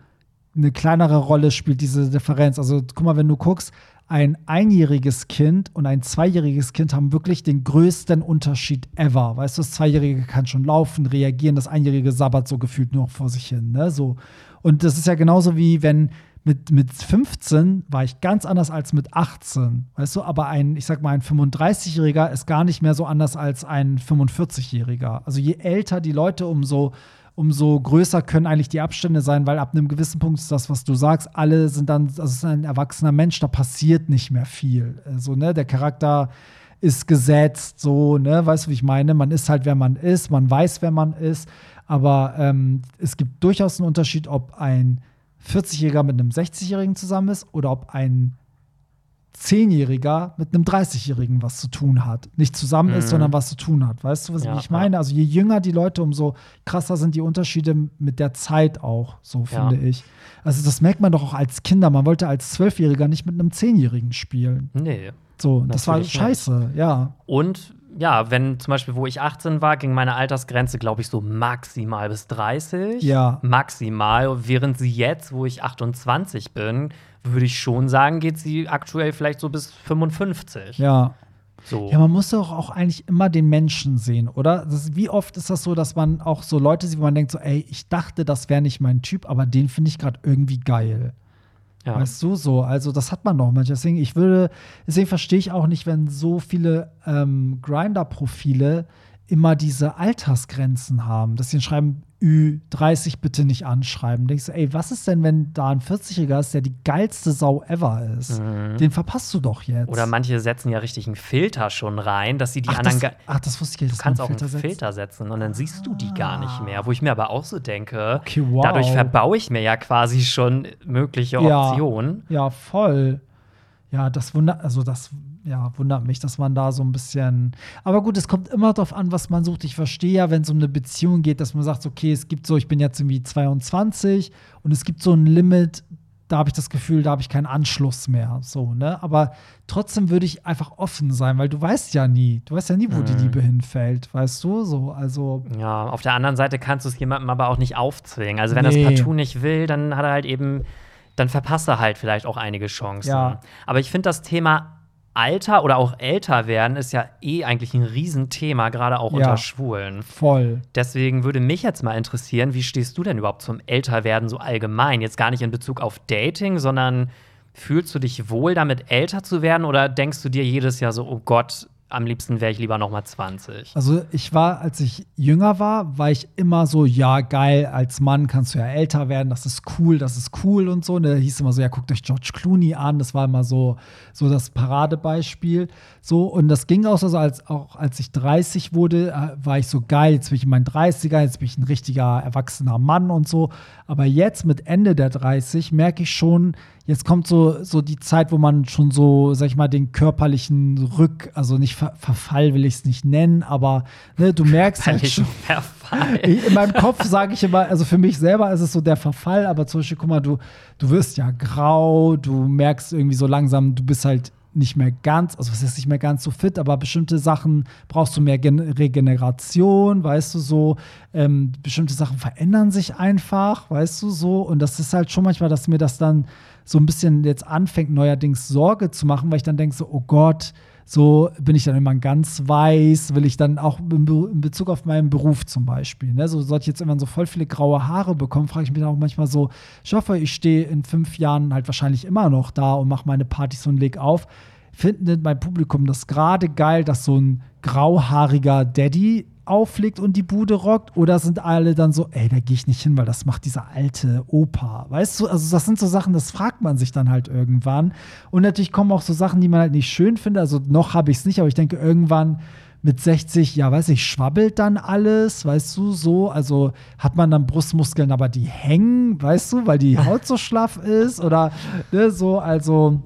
eine kleinere Rolle spielt diese Differenz. Also guck mal, wenn du guckst, ein einjähriges Kind und ein zweijähriges Kind haben wirklich den größten Unterschied ever. Weißt du, das Zweijährige kann schon laufen, reagieren, das Einjährige sabbert so gefühlt nur vor sich hin. Ne? So. Und das ist ja genauso wie wenn mit, mit 15 war ich ganz anders als mit 18. Weißt du, aber ein, ich sag mal, ein 35-Jähriger ist gar nicht mehr so anders als ein 45-Jähriger. Also je älter die Leute, umso, umso größer können eigentlich die Abstände sein, weil ab einem gewissen Punkt ist das, was du sagst, alle sind dann, also es ist ein erwachsener Mensch, da passiert nicht mehr viel. Also, ne, der Charakter ist gesetzt, so, ne, weißt du, wie ich meine? Man ist halt, wer man ist, man weiß, wer man ist, aber ähm, es gibt durchaus einen Unterschied, ob ein 40-Jähriger mit einem 60-Jährigen zusammen ist oder ob ein 10-Jähriger mit einem 30-Jährigen was zu tun hat. Nicht zusammen ist, Mhm. sondern was zu tun hat. Weißt du, was Ja, ich meine? Also je jünger die Leute, umso krasser sind die Unterschiede mit der Zeit auch, so Ja. finde ich. Also das merkt man doch auch als Kinder. Man wollte als Zwölfjähriger nicht mit einem Zehnjährigen spielen. Nee. So, das war Natürlich nicht. scheiße, ja. Und ja, wenn zum Beispiel, wo ich 18 war, ging meine Altersgrenze, glaube ich, so maximal bis 30. Ja. Maximal. Während sie jetzt, wo ich 28 bin, würde ich schon sagen, geht sie aktuell vielleicht so bis 55. Ja. So. Ja, man muss doch auch eigentlich immer den Menschen sehen, oder? Ist, wie oft ist das so, dass man auch so Leute sieht, wo man denkt so, ey, ich dachte, das wäre nicht mein Typ, aber den finde ich gerade irgendwie geil. ja. Weißt du so? Also, das hat man doch manchmal. Deswegen, ich würde, deswegen verstehe ich auch nicht, wenn so viele ähm, Grinder-Profile immer diese Altersgrenzen haben, dass sie schreiben, Ü30 bitte nicht anschreiben. Denkst du, ey, was ist denn, wenn da ein 40-Jähriger ist, der die geilste Sau ever ist? Den verpasst du doch jetzt. Mhm. Oder manche setzen ja richtig einen Filter schon rein, dass sie die ach, anderen. das, ach, das wusste ich nicht. Du kannst auch einen setzt. Filter setzen und dann siehst du die gar nicht mehr. Wo ich mir aber auch so denke, Okay, wow. dadurch verbaue ich mir ja quasi schon mögliche Ja. Optionen. Ja, voll. Ja, das wundert, also das ja, wundert mich, dass man da so ein bisschen. Aber gut, es kommt immer darauf an, was man sucht. Ich verstehe ja, wenn es um eine Beziehung geht, dass man sagt, okay, es gibt so, ich bin jetzt irgendwie 22 und es gibt so ein Limit, da habe ich das Gefühl, da habe ich keinen Anschluss mehr. So, ne? Aber trotzdem würde ich einfach offen sein, weil du weißt ja nie, du weißt ja nie, wo die Mhm. Liebe hinfällt, weißt du? So, also. Ja, auf der anderen Seite kannst du es jemandem aber auch nicht aufzwingen. Also wenn er Nee. es partout nicht will, dann hat er halt eben, dann verpasst er halt vielleicht auch einige Chancen. Ja. Aber ich finde das Thema Alter oder auch älter werden ist ja eh eigentlich ein Riesenthema, gerade auch Ja. unter Schwulen. Voll. Deswegen würde mich jetzt mal interessieren, wie stehst du denn überhaupt zum Älterwerden so allgemein? Jetzt gar nicht in Bezug auf Dating, sondern fühlst du dich wohl damit, älter zu werden oder denkst du dir jedes Jahr so, oh Gott, am liebsten wäre ich lieber noch mal 20? Also ich war, als ich jünger war, war ich immer so, ja, geil, als Mann kannst du ja älter werden, das ist cool, das ist cool und so. Und da hieß immer so, ja, guckt euch George Clooney an, das war immer so, so das Paradebeispiel. So, und das ging auch so, als, auch als ich 30 wurde, äh, war ich so geil, jetzt bin ich in meinen 30er, jetzt bin ich ein richtiger erwachsener Mann und so. Aber jetzt mit Ende der 30 merke ich schon, jetzt kommt so, so die Zeit, wo man schon so, sag ich mal, den körperlichen Rück, also nicht Ver Verfall will ich es nicht nennen, aber ne, du merkst halt schon. Verfall. In meinem Kopf sage ich immer, also für mich selber ist es so der Verfall, aber zum Beispiel, guck mal, du, du wirst ja grau, du merkst irgendwie so langsam, du bist halt nicht mehr ganz, also was ist nicht mehr ganz so fit, aber bestimmte Sachen brauchst du mehr Gen Regeneration, weißt du so, ähm, bestimmte Sachen verändern sich einfach, weißt du so, und das ist halt schon manchmal, dass mir das dann so ein bisschen jetzt anfängt, neuerdings Sorge zu machen, weil ich dann denke so, oh Gott, so bin ich dann immer ganz weiß, will ich dann auch in, Be in Bezug auf meinen Beruf zum Beispiel. Ne? So sollte ich jetzt irgendwann so voll viele graue Haare bekommen, frage ich mich dann auch manchmal so, ich hoffe, ich stehe in fünf Jahren halt wahrscheinlich immer noch da und mache meine Partys und leg auf. Findet mein Publikum das gerade geil, dass so ein grauhaariger Daddy auflegt und die Bude rockt? Oder sind alle dann so, ey, da gehe ich nicht hin, weil das macht dieser alte Opa? Weißt du, also das sind so Sachen, das fragt man sich dann halt irgendwann. Und natürlich kommen auch so Sachen, die man halt nicht schön findet. Also noch habe ich es nicht, aber ich denke irgendwann mit 60, ja, weiß ich, schwabbelt dann alles, weißt du, so. Also hat man dann Brustmuskeln, aber die hängen, weißt du, weil die Haut so schlaff ist oder ne, so, also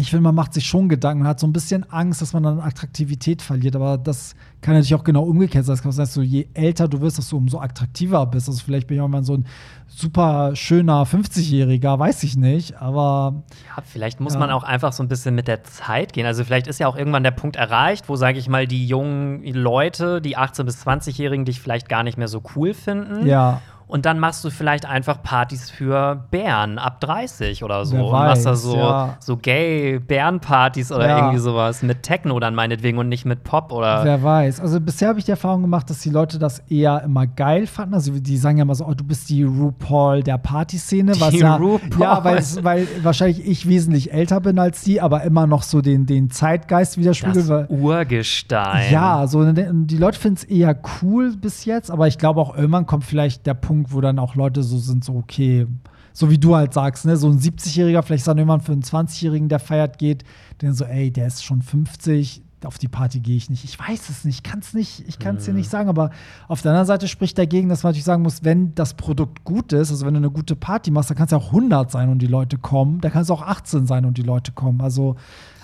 ich finde, man macht sich schon Gedanken, man hat so ein bisschen Angst, dass man dann Attraktivität verliert, aber das kann natürlich auch genau umgekehrt sein. Das kann sein, dass du je älter du wirst, dass du umso attraktiver bist. Also vielleicht bin ich auch mal so ein super schöner 50-Jähriger, weiß ich nicht, aber Ja, vielleicht muss Ja. man auch einfach so ein bisschen mit der Zeit gehen. Also vielleicht ist ja auch irgendwann der Punkt erreicht, wo, sage ich mal, die jungen Leute, die 18- bis 20-Jährigen dich vielleicht gar nicht mehr so cool finden. ja, und dann machst du vielleicht einfach Partys für Bären ab 30 oder so. Wer und machst da so, ja. so Gay-Bärenpartys oder Ja. irgendwie sowas mit Techno dann meinetwegen und nicht mit Pop oder. Wer weiß. Also bisher habe ich die Erfahrung gemacht, dass die Leute das eher immer geil fanden. Also die sagen ja immer so, oh, du bist die RuPaul der Partyszene. Die was ja, RuPaul. Ja, weil, weil wahrscheinlich ich wesentlich älter bin als die, aber immer noch so den, den Zeitgeist widerspiegelt. das Urgestein. Ja, so ne, die Leute finden es eher cool bis jetzt, aber ich glaube auch irgendwann kommt vielleicht der Punkt, wo dann auch Leute so sind, so okay, so wie du halt sagst, ne, so ein 70-Jähriger, vielleicht ist dann irgendwann für einen 20-Jährigen, der feiert geht, der so, ey, der ist schon 50, auf die Party gehe ich nicht. Ich weiß es nicht, kann es nicht, ich kann es dir nicht sagen, aber auf der anderen Seite spricht dagegen, dass man natürlich sagen muss, wenn das Produkt gut ist, also wenn du eine gute Party machst, dann kann es ja auch 100 sein und die Leute kommen, da kann es auch 18 sein und die Leute kommen. Also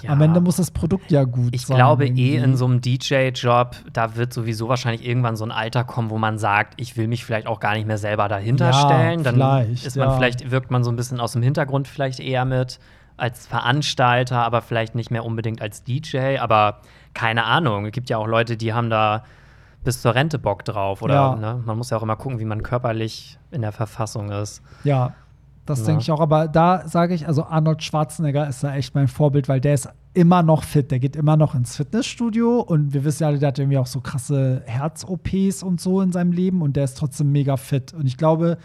Ja. am Ende muss das Produkt ja gut Ich sein. glaube eh irgendwie. in so einem DJ-Job, da wird sowieso wahrscheinlich irgendwann so ein Alter kommen, wo man sagt, ich will mich vielleicht auch gar nicht mehr selber dahinter Ja, stellen. Dann ist man ja. vielleicht, wirkt man so ein bisschen aus dem Hintergrund vielleicht eher mit als Veranstalter, aber vielleicht nicht mehr unbedingt als DJ. Aber keine Ahnung. Es gibt ja auch Leute, die haben da bis zur Rente Bock drauf. Oder Ja. ne? man muss ja auch immer gucken, wie man körperlich in der Verfassung ist. Ja, das Ja. denke ich auch. Aber da sage ich, also Arnold Schwarzenegger ist da echt mein Vorbild, weil der ist immer noch fit. Der geht immer noch ins Fitnessstudio und wir wissen ja alle, der hat irgendwie auch so krasse Herz-OPs und so in seinem Leben und der ist trotzdem mega fit. Und ich glaube,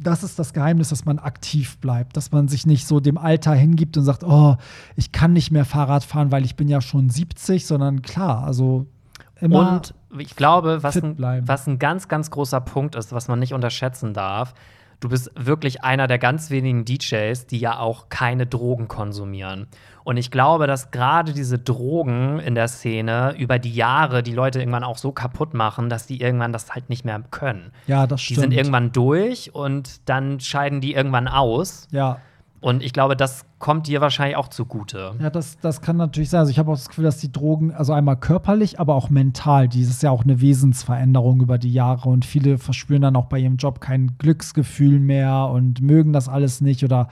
das ist das Geheimnis, dass man aktiv bleibt, dass man sich nicht so dem Alter hingibt und sagt, oh, ich kann nicht mehr Fahrrad fahren, weil ich bin ja schon 70, sondern klar, also immer Und ich glaube, was ein, was ein ganz, ganz großer Punkt ist, was man nicht unterschätzen darf, du bist wirklich einer der ganz wenigen DJs, die ja auch keine Drogen konsumieren. Und ich glaube, dass gerade diese Drogen in der Szene über die Jahre die Leute irgendwann auch so kaputt machen, dass die irgendwann das halt nicht mehr können. ja, das Die stimmt. sind irgendwann durch und dann scheiden die irgendwann aus. ja, Und ich glaube, das kommt dir wahrscheinlich auch zugute. Ja, das, das kann natürlich sein. Also ich habe auch das Gefühl, dass die Drogen, also einmal körperlich, aber auch mental, die ist ja auch eine Wesensveränderung über die Jahre und viele verspüren dann auch bei ihrem Job kein Glücksgefühl mehr und mögen das alles nicht oder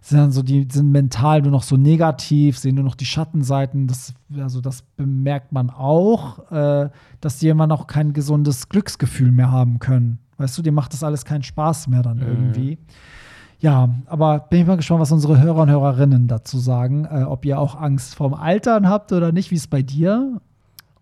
sind dann so, die sind mental nur noch so negativ, sehen nur noch die Schattenseiten. Das, also das bemerkt man auch, äh, dass die immer noch kein gesundes Glücksgefühl mehr haben können. Weißt du, dir macht das alles keinen Spaß mehr dann irgendwie. Ja, aber bin ich mal gespannt, was unsere Hörer und Hörerinnen dazu sagen. Äh, ob ihr auch Angst vorm Altern habt oder nicht. Wie ist bei dir?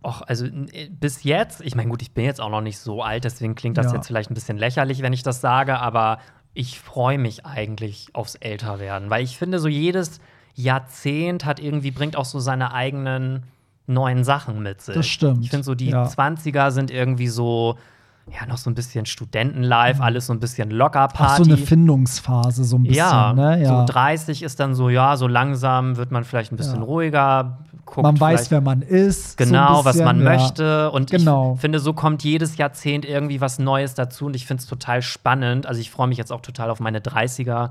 Och, also äh, bis jetzt, ich meine, gut, ich bin jetzt auch noch nicht so alt, deswegen klingt das Ja. jetzt vielleicht ein bisschen lächerlich, wenn ich das sage, aber ich freue mich eigentlich aufs Älterwerden, weil ich finde, so jedes Jahrzehnt hat irgendwie, bringt auch so seine eigenen neuen Sachen mit sich. Das stimmt, Ich finde so, die ja. 20er sind irgendwie so, ja, noch so ein bisschen Studentenlife, alles so ein bisschen locker Mhm. Auch Party. so eine Findungsphase, so ein bisschen. ja, ne? ja. so 30 ist dann so, ja, so langsam wird man vielleicht ein bisschen Ja. ruhiger. Guckt man weiß, wer man ist. so Genau, was bisschen, man ja. möchte. Und Genau. ich finde, so kommt jedes Jahrzehnt irgendwie was Neues dazu. Und ich finde es total spannend. Also ich freue mich jetzt auch total auf meine 30er.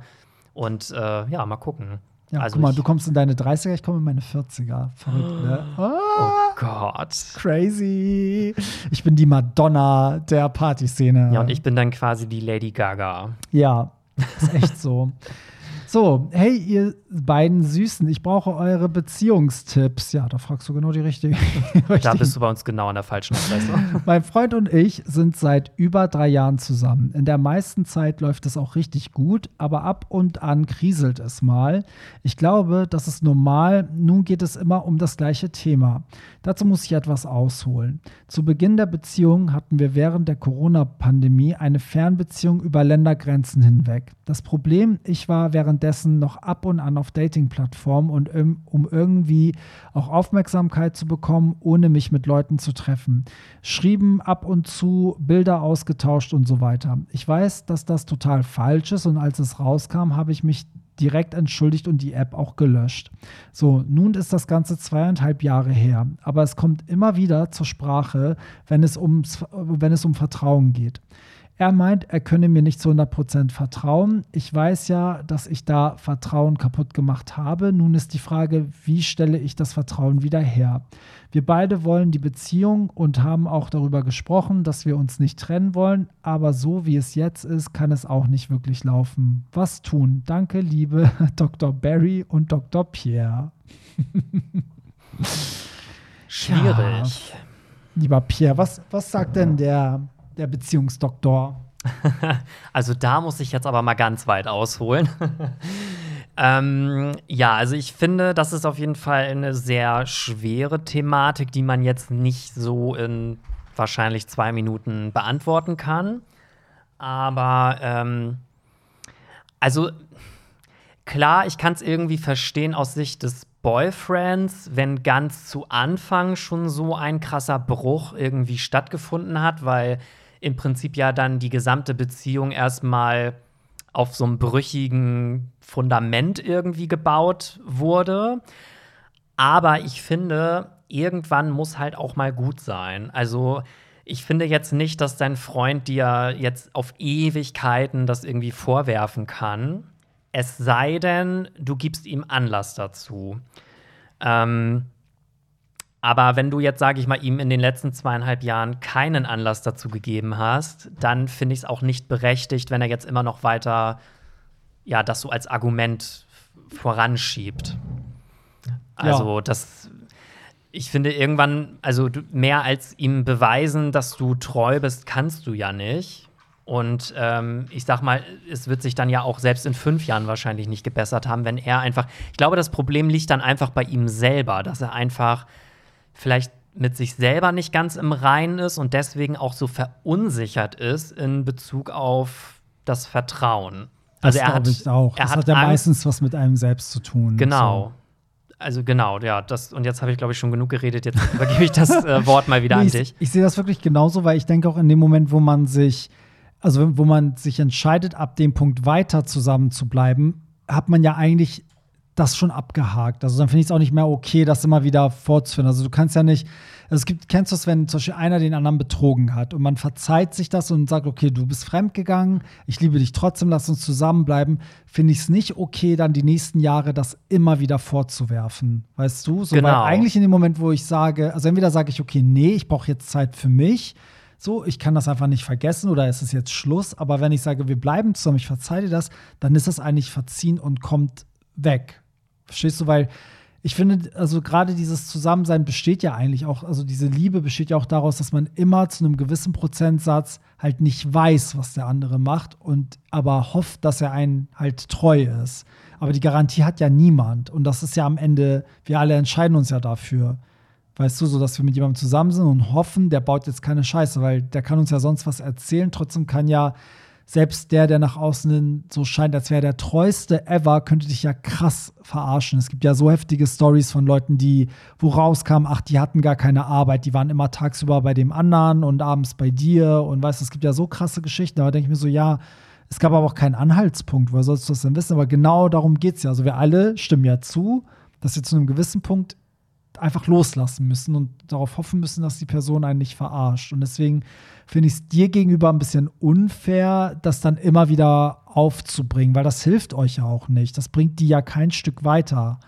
Und äh, ja, mal gucken. Ja, also guck mal, du kommst in deine 30er, ich komme in meine 40er. Verrückt, ne? Oh Ah, Gott. crazy. Ich bin die Madonna der Partyszene. Ja, und ich bin dann quasi die Lady Gaga. Ja, ist echt so. So, hey, ihr beiden Süßen, ich brauche eure Beziehungstipps. Ja, da fragst du genau die richtige. Da bist du bei uns genau an der falschen Adresse. Mein Freund und ich sind seit über drei Jahren zusammen. In der meisten Zeit läuft es auch richtig gut, aber ab und an kriselt es mal. Ich glaube, das ist normal. Nun geht es immer um das gleiche Thema. Dazu muss ich etwas ausholen. Zu Beginn der Beziehung hatten wir während der Corona-Pandemie eine Fernbeziehung über Ländergrenzen hinweg. Das Problem, ich war währenddessen noch ab und an auf Dating-Plattformen und um, irgendwie auch Aufmerksamkeit zu bekommen, ohne mich mit Leuten zu treffen. Schrieben ab und zu, Bilder ausgetauscht und so weiter. Ich weiß, dass das total falsch ist und als es rauskam, habe ich mich direkt entschuldigt und die App auch gelöscht. So, nun ist das Ganze zweieinhalb Jahre her, aber es kommt immer wieder zur Sprache, wenn es, ums, wenn es um Vertrauen geht. Er meint, er könne mir nicht zu 100% vertrauen. Ich weiß ja, dass ich da Vertrauen kaputt gemacht habe. Nun ist die Frage, wie stelle ich das Vertrauen wieder her? Wir beide wollen die Beziehung und haben auch darüber gesprochen, dass wir uns nicht trennen wollen, aber so wie es jetzt ist, kann es auch nicht wirklich laufen. Was tun? Danke, liebe Dr. Barry und Dr. Pierre. Schwierig. Lieber Pierre, was, was sagt denn der, der Beziehungsdoktor? Also da muss ich jetzt aber mal ganz weit ausholen. ähm, ja, also ich finde, das ist auf jeden Fall eine sehr schwere Thematik, die man jetzt nicht so in wahrscheinlich zwei Minuten beantworten kann. Aber ähm, also klar, ich kann es irgendwie verstehen aus Sicht des Boyfriends, wenn ganz zu Anfang schon so ein krasser Bruch irgendwie stattgefunden hat, weil im Prinzip ja dann die gesamte Beziehung erstmal auf so einem brüchigen Fundament irgendwie gebaut wurde. Aber ich finde, irgendwann muss halt auch mal gut sein. Also ich finde jetzt nicht, dass dein Freund dir jetzt auf Ewigkeiten das irgendwie vorwerfen kann. Es sei denn, du gibst ihm Anlass dazu. Ähm, aber wenn du jetzt, sage ich mal, ihm in den letzten zweieinhalb Jahren keinen Anlass dazu gegeben hast, dann finde ich es auch nicht berechtigt, wenn er jetzt immer noch weiter, ja, das so als Argument voranschiebt. Also, ja. das, ich finde irgendwann, also mehr als ihm beweisen, dass du treu bist, kannst du ja nicht. Und ähm, ich sag mal, es wird sich dann ja auch selbst in fünf Jahren wahrscheinlich nicht gebessert haben, wenn er einfach. Ich glaube, das Problem liegt dann einfach bei ihm selber, dass er einfach vielleicht mit sich selber nicht ganz im Reinen ist und deswegen auch so verunsichert ist in Bezug auf das Vertrauen. Also das er hat ich auch. das hat, hat ja Angst. meistens was mit einem selbst zu tun. Genau. So. Also genau, ja, das und jetzt habe ich glaube ich schon genug geredet, jetzt übergebe ich das äh, Wort mal wieder nee, an dich. Ich, ich sehe das wirklich genauso, weil ich denke auch in dem Moment, wo man sich also wo man sich entscheidet, ab dem Punkt weiter zusammen zu bleiben, hat man ja eigentlich das schon abgehakt. Also dann finde ich es auch nicht mehr okay, das immer wieder fortzuführen. Also du kannst ja nicht, also es gibt, kennst du es, wenn zum Beispiel einer den anderen betrogen hat und man verzeiht sich das und sagt, okay, du bist fremdgegangen, ich liebe dich trotzdem, lass uns zusammenbleiben, finde ich es nicht okay, dann die nächsten Jahre das immer wieder fortzuwerfen. Weißt du? So, genau. Weil eigentlich in dem Moment, wo ich sage, also entweder sage ich, okay, nee, ich brauche jetzt Zeit für mich, so, ich kann das einfach nicht vergessen oder ist es jetzt Schluss, aber wenn ich sage, wir bleiben zusammen, ich verzeihe dir das, dann ist das eigentlich verziehen und kommt weg. Verstehst du? Weil ich finde, also gerade dieses Zusammensein besteht ja eigentlich auch, also diese Liebe besteht ja auch daraus, dass man immer zu einem gewissen Prozentsatz halt nicht weiß, was der andere macht und aber hofft, dass er einen halt treu ist. Aber die Garantie hat ja niemand und das ist ja am Ende, wir alle entscheiden uns ja dafür. Weißt du, so dass wir mit jemandem zusammen sind und hoffen, der baut jetzt keine Scheiße, weil der kann uns ja sonst was erzählen. Trotzdem kann ja selbst der, der nach außen hin so scheint, als wäre der treueste ever, könnte dich ja krass verarschen. Es gibt ja so heftige Stories von Leuten, die, wo rauskam, ach, die hatten gar keine Arbeit, die waren immer tagsüber bei dem anderen und abends bei dir und weißt du, es gibt ja so krasse Geschichten, aber denke ich mir so, ja, es gab aber auch keinen Anhaltspunkt, woher sollst du das denn wissen? Aber genau darum geht es ja. Also wir alle stimmen ja zu, dass wir zu einem gewissen Punkt einfach loslassen müssen und darauf hoffen müssen, dass die Person einen nicht verarscht. Und deswegen finde ich es dir gegenüber ein bisschen unfair, das dann immer wieder aufzubringen, weil das hilft euch ja auch nicht. Das bringt die ja kein Stück weiter.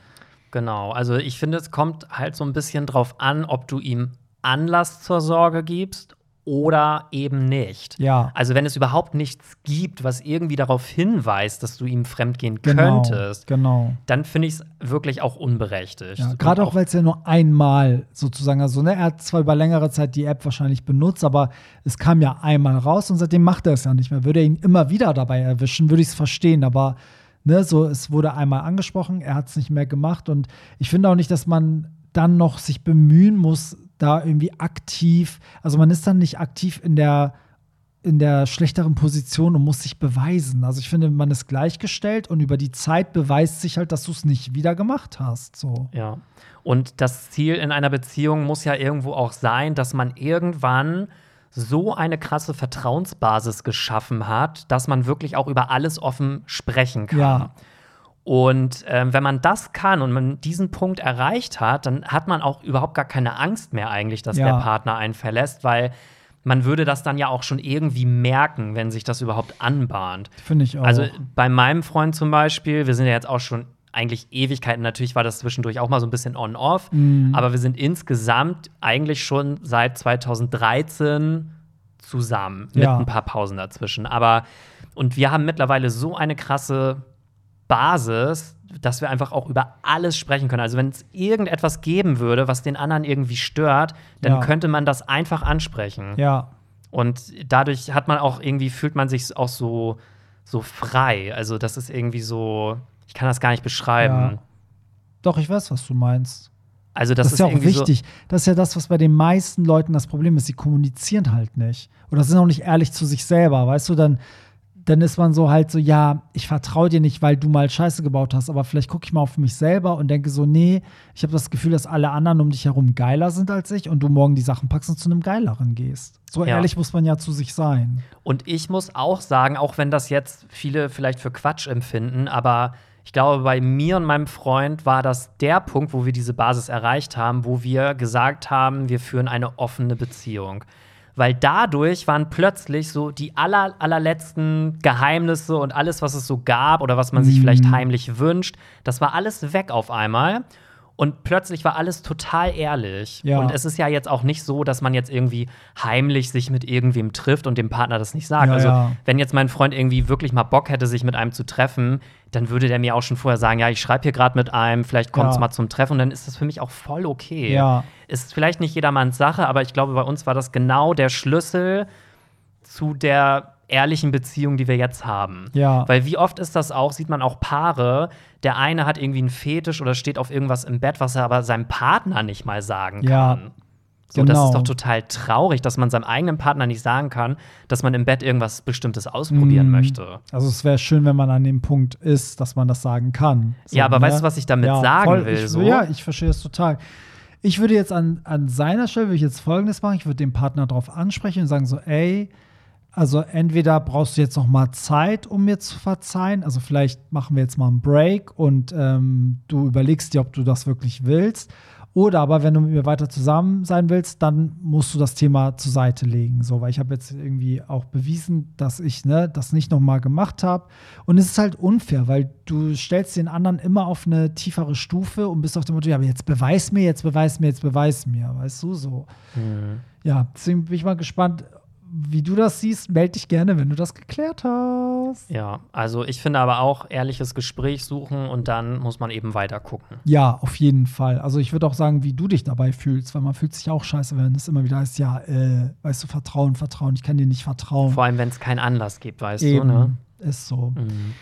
Genau, also ich finde, es kommt halt so ein bisschen drauf an, ob du ihm Anlass zur Sorge gibst oder eben nicht. Ja. Also wenn es überhaupt nichts gibt, was irgendwie darauf hinweist, dass du ihm fremdgehen genau, könntest, genau. dann finde ich es wirklich auch unberechtigt. Ja, Gerade auch, weil es ja nur einmal sozusagen, also ne, er hat zwar über längere Zeit die App wahrscheinlich benutzt, aber es kam ja einmal raus und seitdem macht er es ja nicht mehr. Würde er ihn immer wieder dabei erwischen, würde ich es verstehen, aber ne, so, es wurde einmal angesprochen, er hat es nicht mehr gemacht und ich finde auch nicht, dass man dann noch sich bemühen muss, da irgendwie aktiv, also man ist dann nicht aktiv in der in der schlechteren Position und muss sich beweisen. Also ich finde, man ist gleichgestellt und über die Zeit beweist sich halt, dass du es nicht wieder gemacht hast. So. Ja. Und das Ziel in einer Beziehung muss ja irgendwo auch sein, dass man irgendwann so eine krasse Vertrauensbasis geschaffen hat, dass man wirklich auch über alles offen sprechen kann. Ja. Und ähm, wenn man das kann und man diesen Punkt erreicht hat, dann hat man auch überhaupt gar keine Angst mehr eigentlich, dass ja. der Partner einen verlässt, weil man würde das dann ja auch schon irgendwie merken, wenn sich das überhaupt anbahnt. Finde ich auch. Also bei meinem Freund zum Beispiel, wir sind ja jetzt auch schon eigentlich Ewigkeiten, natürlich war das zwischendurch auch mal so ein bisschen on-off, mhm. aber wir sind insgesamt eigentlich schon seit 2013 zusammen, mit ja. ein paar Pausen dazwischen. Aber und wir haben mittlerweile so eine krasse Basis, dass wir einfach auch über alles sprechen können. Also wenn es irgendetwas geben würde, was den anderen irgendwie stört, dann ja. könnte man das einfach ansprechen. Ja. Und dadurch hat man auch irgendwie, fühlt man sich auch so, so frei. Also, das ist irgendwie so, ich kann das gar nicht beschreiben. Ja. Doch, ich weiß, was du meinst. Also, das, Das, ist ja auch wichtig. Das ist ja das, was bei den meisten Leuten das Problem ist. Sie kommunizieren halt nicht. Oder sind auch nicht ehrlich zu sich selber. Weißt du, dann, dann ist man so halt so, ja, ich vertraue dir nicht, weil du mal Scheiße gebaut hast. Aber vielleicht gucke ich mal auf mich selber und denke so, nee, ich habe das Gefühl, dass alle anderen um dich herum geiler sind als ich und du morgen die Sachen packst und zu einem geileren gehst. So Ja. ehrlich muss man ja zu sich sein. Und ich muss auch sagen, auch wenn das jetzt viele vielleicht für Quatsch empfinden, aber ich glaube, bei mir und meinem Freund war das der Punkt, wo wir diese Basis erreicht haben, wo wir gesagt haben, wir führen eine offene Beziehung. Weil dadurch waren plötzlich so die aller, allerletzten Geheimnisse und alles, was es so gab oder was man sich vielleicht heimlich wünscht, das war alles weg auf einmal. Und plötzlich war alles total ehrlich. Ja. Und es ist ja jetzt auch nicht so, dass man jetzt irgendwie heimlich sich mit irgendwem trifft und dem Partner das nicht sagt. Ja, also, ja. wenn jetzt mein Freund irgendwie wirklich mal Bock hätte, sich mit einem zu treffen, dann würde der mir auch schon vorher sagen, ja, ich schreibe hier gerade mit einem, vielleicht kommt es mal zum Treffen und dann ist das für mich auch voll okay. Ja. Ist vielleicht nicht jedermanns Sache, aber ich glaube, bei uns war das genau der Schlüssel zu der ehrlichen Beziehung, die wir jetzt haben. Ja. Weil wie oft ist das auch, sieht man auch Paare, der eine hat irgendwie einen Fetisch oder steht auf irgendwas im Bett, was er aber seinem Partner nicht mal sagen Ja. kann. So, das Genau. ist doch total traurig, dass man seinem eigenen Partner nicht sagen kann, dass man im Bett irgendwas Bestimmtes ausprobieren Mhm. möchte. Also es wäre schön, wenn man an dem Punkt ist, dass man das sagen kann. So, Ja, aber weißt du, was ich damit sagen will, Ich, so? Ja, ich verstehe das total. Ich würde jetzt an, an seiner Stelle würde ich jetzt Folgendes machen: Ich würde den Partner darauf ansprechen und sagen so, ey, also entweder brauchst du jetzt noch mal Zeit, um mir zu verzeihen. Also vielleicht machen wir jetzt mal einen Break und ähm, du überlegst dir, ob du das wirklich willst. Oder aber, wenn du mit mir weiter zusammen sein willst, dann musst du das Thema zur Seite legen. So, weil ich habe jetzt irgendwie auch bewiesen, dass ich ne, das nicht nochmal gemacht habe. Und es ist halt unfair, weil du stellst den anderen immer auf eine tiefere Stufe und bist auf dem Motto, ja, aber jetzt beweis mir, jetzt beweis mir, jetzt beweis mir. Weißt du, so. Ja, deswegen bin ich mal gespannt, wie du das siehst. Meld dich gerne, wenn du das geklärt hast. Ja, also ich finde aber auch ehrliches Gespräch suchen und dann muss man eben weiter gucken. Ja, auf jeden Fall. Also ich würde auch sagen, wie du dich dabei fühlst, weil man fühlt sich auch scheiße, wenn es immer wieder heißt, ja, äh, weißt du, Vertrauen, Vertrauen, ich kann dir nicht vertrauen. Vor allem, wenn es keinen Anlass gibt, weißt Eben, du, ne? ist so. Mhm.